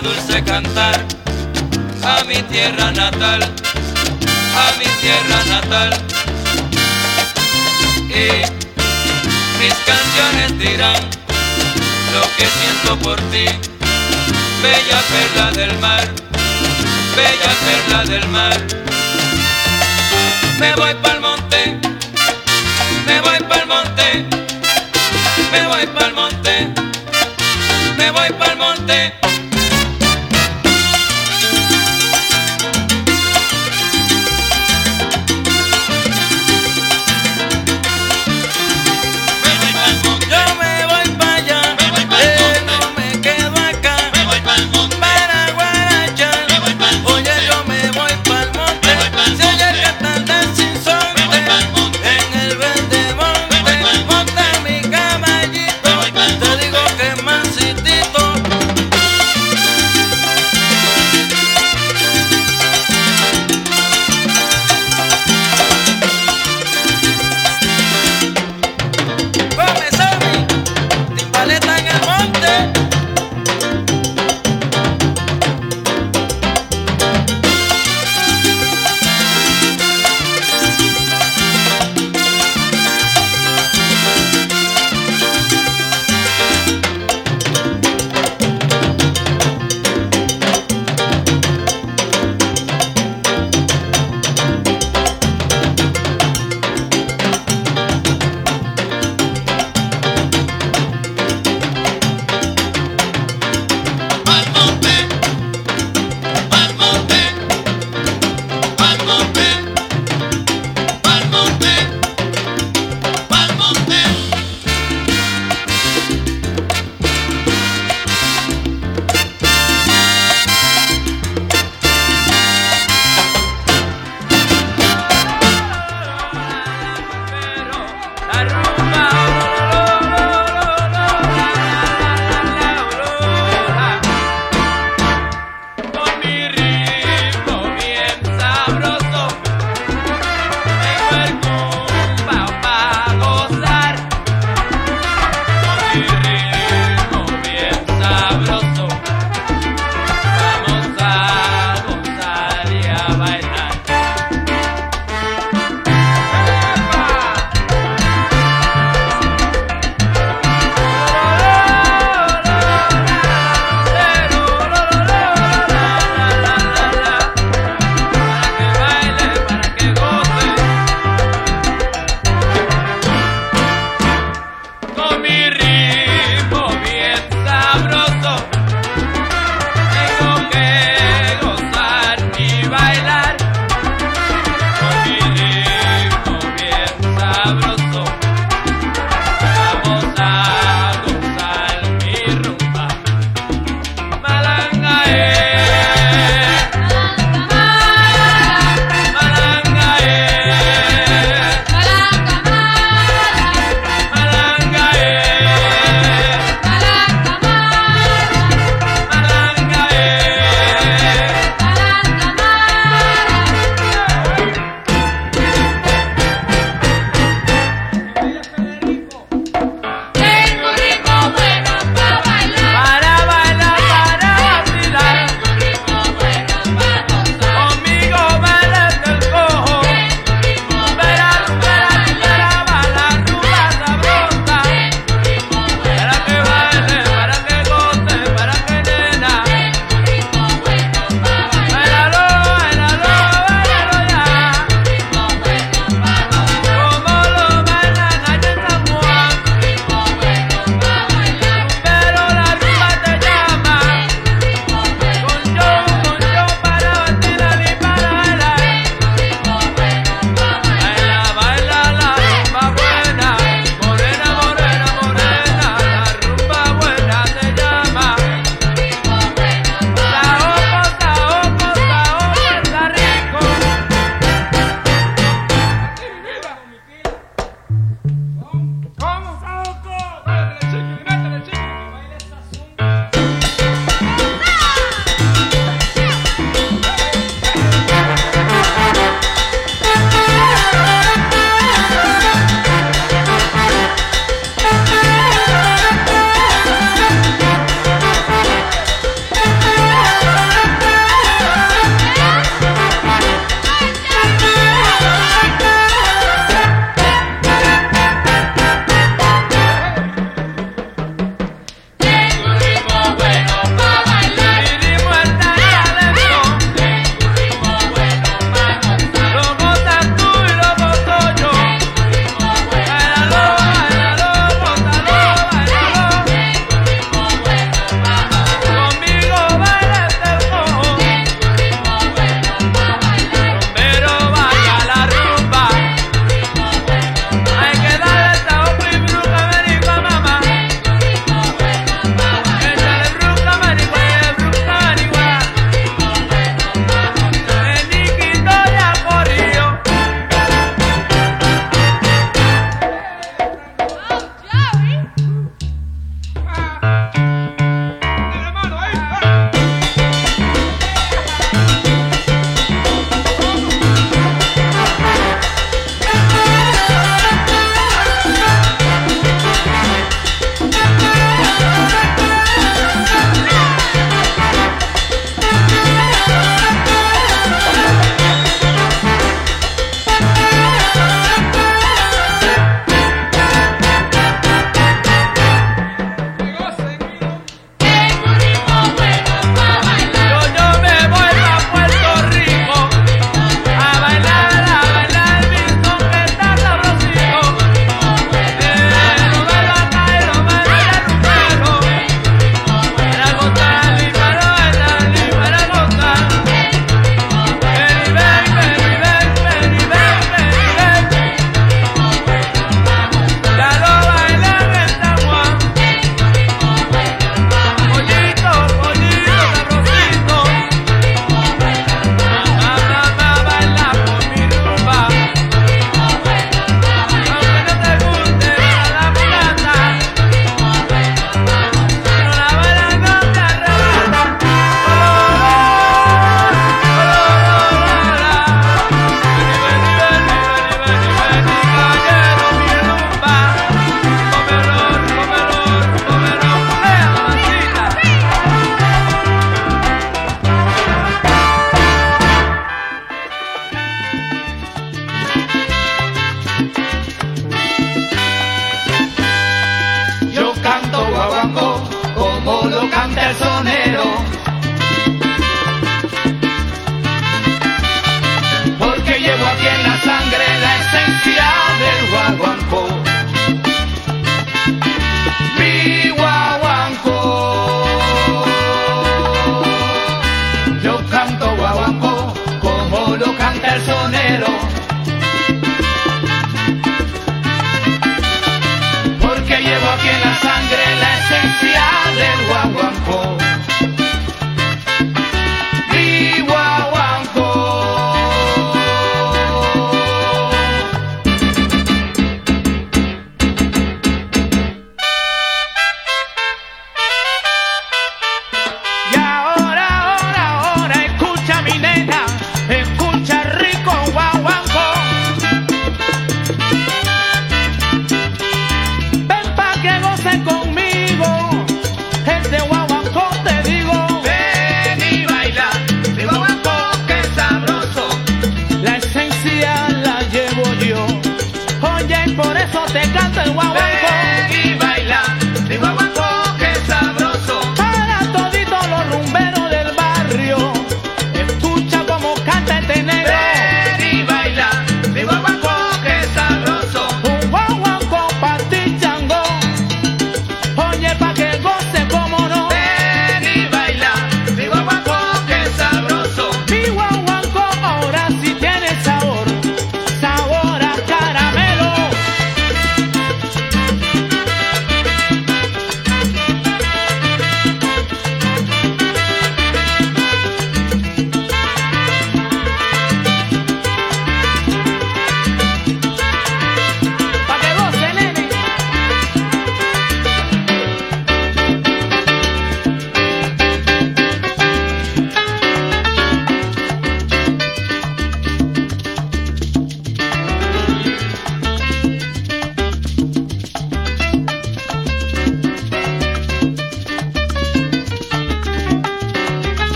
Dulce cantar a mi tierra natal, a mi tierra natal. Y mis canciones dirán lo que siento por ti bella perla del mar, bella perla del mar. Me voy pa'l monte, me voy pa'l monte, me voy pa'l monte, me voy pa'l monte.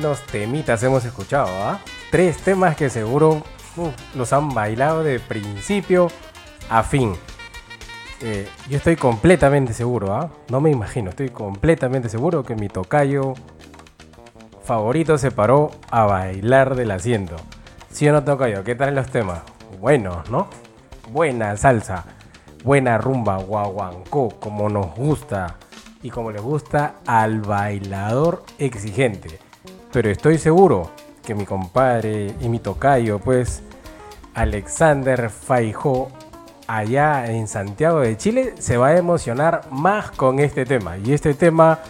los temitas hemos escuchado. ¿ah? Tres temas que seguro los han bailado de principio a fin. Eh, yo estoy completamente seguro. ¿ah? No me imagino, estoy completamente seguro que mi tocayo favorito se paró a bailar del asiento. Si ¿Sí o no tocayo, ¿qué tal en los temas? Buenos, ¿no? Buena salsa, buena rumba, guaguancó, como nos gusta y como le gusta al bailador exigente. Pero estoy seguro que mi compadre y mi tocayo, pues Alexander Faijó, allá en Santiago de Chile, se va a emocionar más con este tema. Y este tema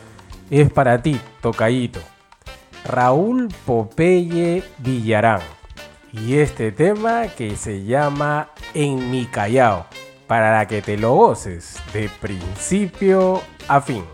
es para ti, tocayito. Raúl Popeye Villarán. Y este tema que se llama En mi Callao, para que te lo goces de principio a fin.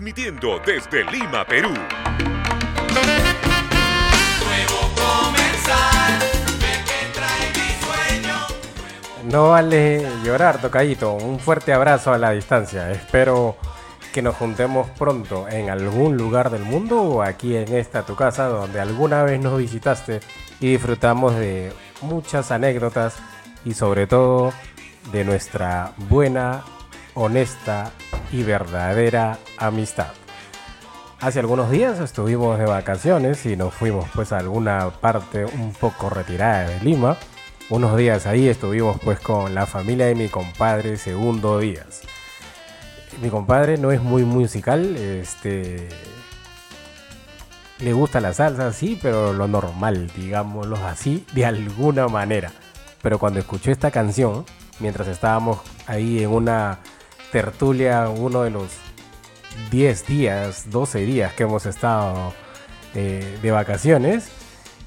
Transmitiendo desde Lima, Perú. No vale llorar, tocayito. Un fuerte abrazo a la distancia. Espero que nos juntemos pronto en algún lugar del mundo o aquí en esta tu casa donde alguna vez nos visitaste y disfrutamos de muchas anécdotas y sobre todo de nuestra buena, honesta y verdadera amistad. Hace algunos días estuvimos de vacaciones y nos fuimos pues a alguna parte un poco retirada de Lima. Unos días ahí estuvimos pues con la familia de mi compadre Segundo Díaz. Mi compadre no es muy musical, este le gusta la salsa, sí, pero lo normal, digámoslo así, de alguna manera. Pero cuando escuchó esta canción, mientras estábamos ahí en una tertulia, uno de los 10 días, 12 días que hemos estado eh, de vacaciones,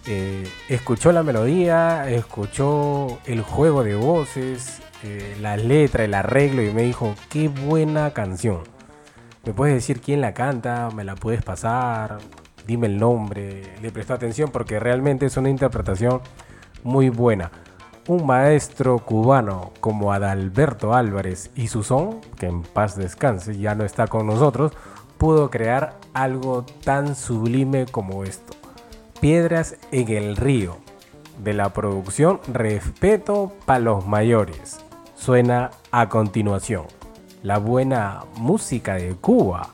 eh, escuchó la melodía, escuchó el juego de voces, eh, la letra, el arreglo y me dijo, qué buena canción. ¿Me puedes decir quién la canta? ¿Me la puedes pasar? Dime el nombre. Le prestó atención porque realmente es una interpretación muy buena. Un maestro cubano como Adalberto Álvarez y su son, que en paz descanse, ya no está con nosotros, pudo crear algo tan sublime como esto. Piedras en el río. De la producción Respeto para los mayores. Suena a continuación. La buena música de Cuba.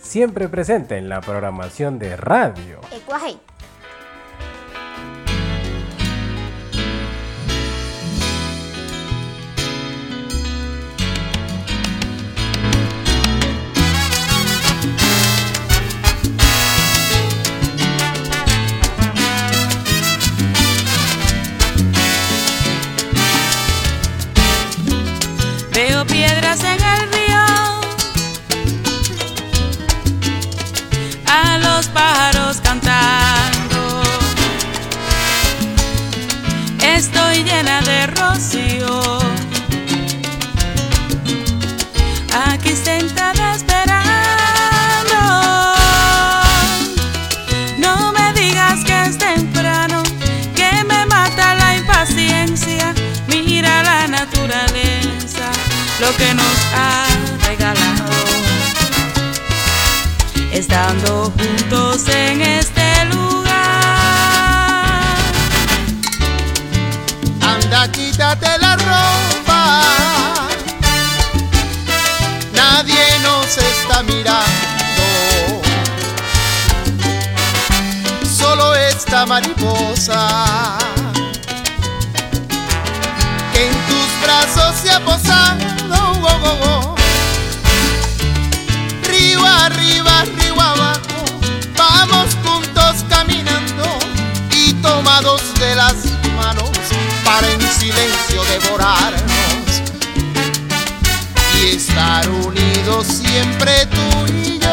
Siempre presente en la programación de radio. Ecuaje. Lo que nos ha regalado. Estando juntos en este lugar. Anda, quítate la ropa. Nadie nos está mirando. Solo esta mariposa de las manos para en silencio devorarnos y estar unidos siempre tú y yo.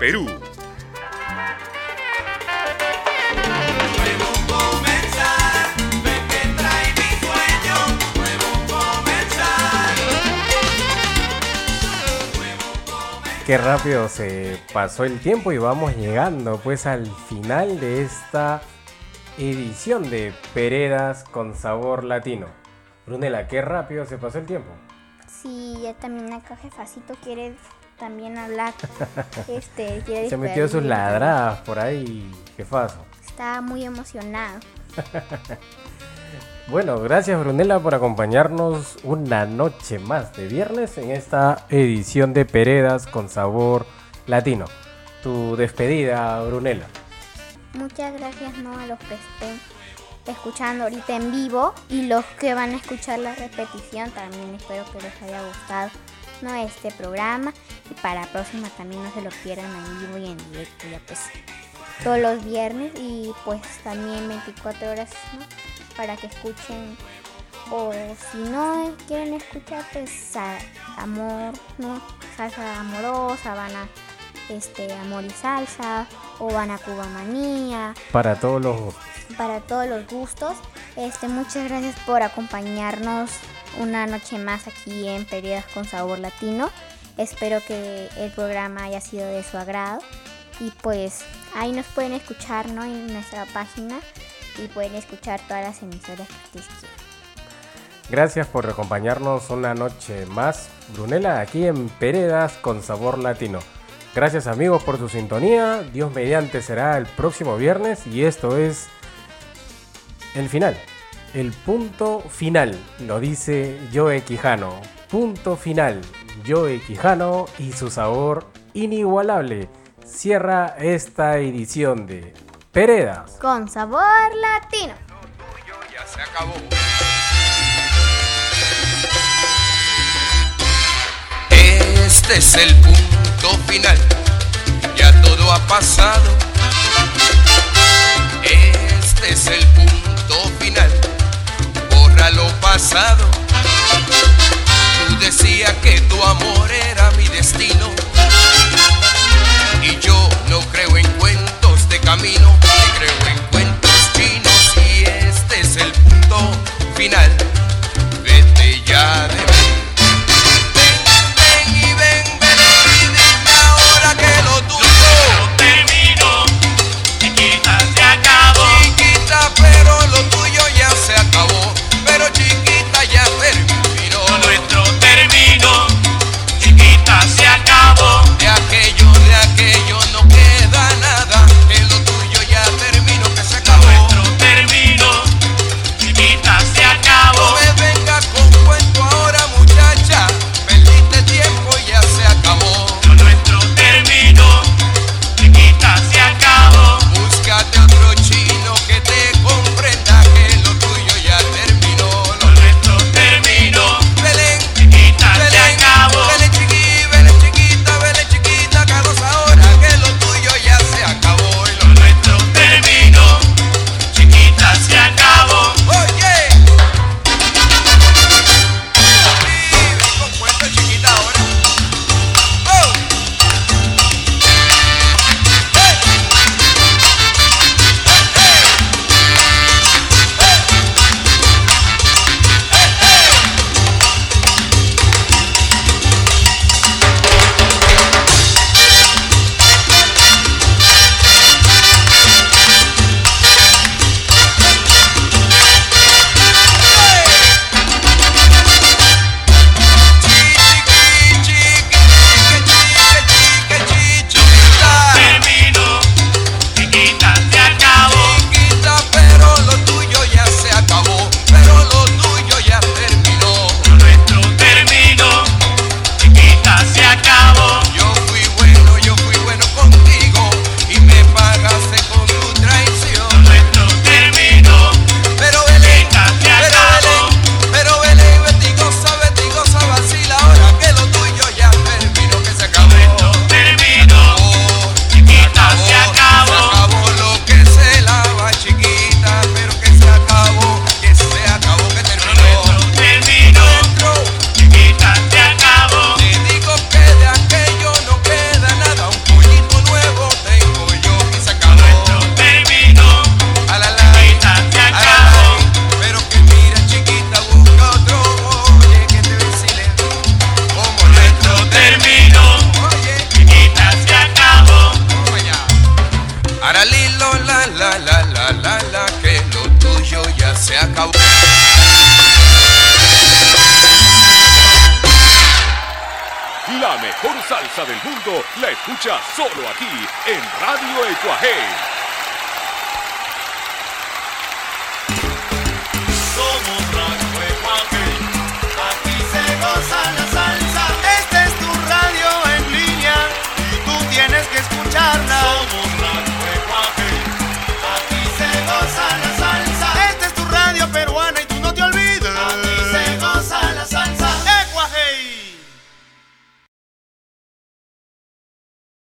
Nuevo comenzar. Qué rápido se pasó el tiempo y vamos llegando pues al final de esta edición de Peredas con sabor latino. Brunela, qué rápido se pasó el tiempo. Sí, ya también acá jefacito quiere también hablar. Este, Se metió sus ladradas por ahí, jefazo. Está muy emocionado. Bueno, gracias Brunella por acompañarnos una noche más de viernes en esta edición de Peredas con sabor latino. Tu despedida, Brunella. Muchas gracias ¿no? a los que estén escuchando ahorita en vivo y los que van a escuchar la repetición también espero que les haya gustado este programa y para la próxima también no se lo pierdan en vivo y en directo ya pues todos los viernes y pues también 24 horas ¿no? para que escuchen o si no quieren escuchar pues amor no salsa amorosa van a este amor y salsa o van a Cuba Manía Para todos los para todos los gustos. Este, muchas gracias por acompañarnos una noche más aquí en Peredas con Sabor Latino. Espero que el programa haya sido de su agrado. Y pues ahí nos pueden escuchar ¿no? en nuestra página y pueden escuchar todas las emisoras que ustedes quieran. Gracias por acompañarnos una noche más, Brunella, aquí en Peredas con sabor latino. Gracias amigos por su sintonía. Dios mediante será el próximo viernes y esto es el final. El punto final, lo dice Joe Quijano. Punto final. Joe Quijano y su sabor inigualable. Cierra esta edición de Peredas. Con Sabor Latino. Ya se acabó. Este es el punto final. Ya todo ha pasado. Este es el punto final. Lo pasado. Tú decías que tu amor era mi destino. Y yo no creo en cuentos de camino, creo en cuentos chinos. Y este es el punto final.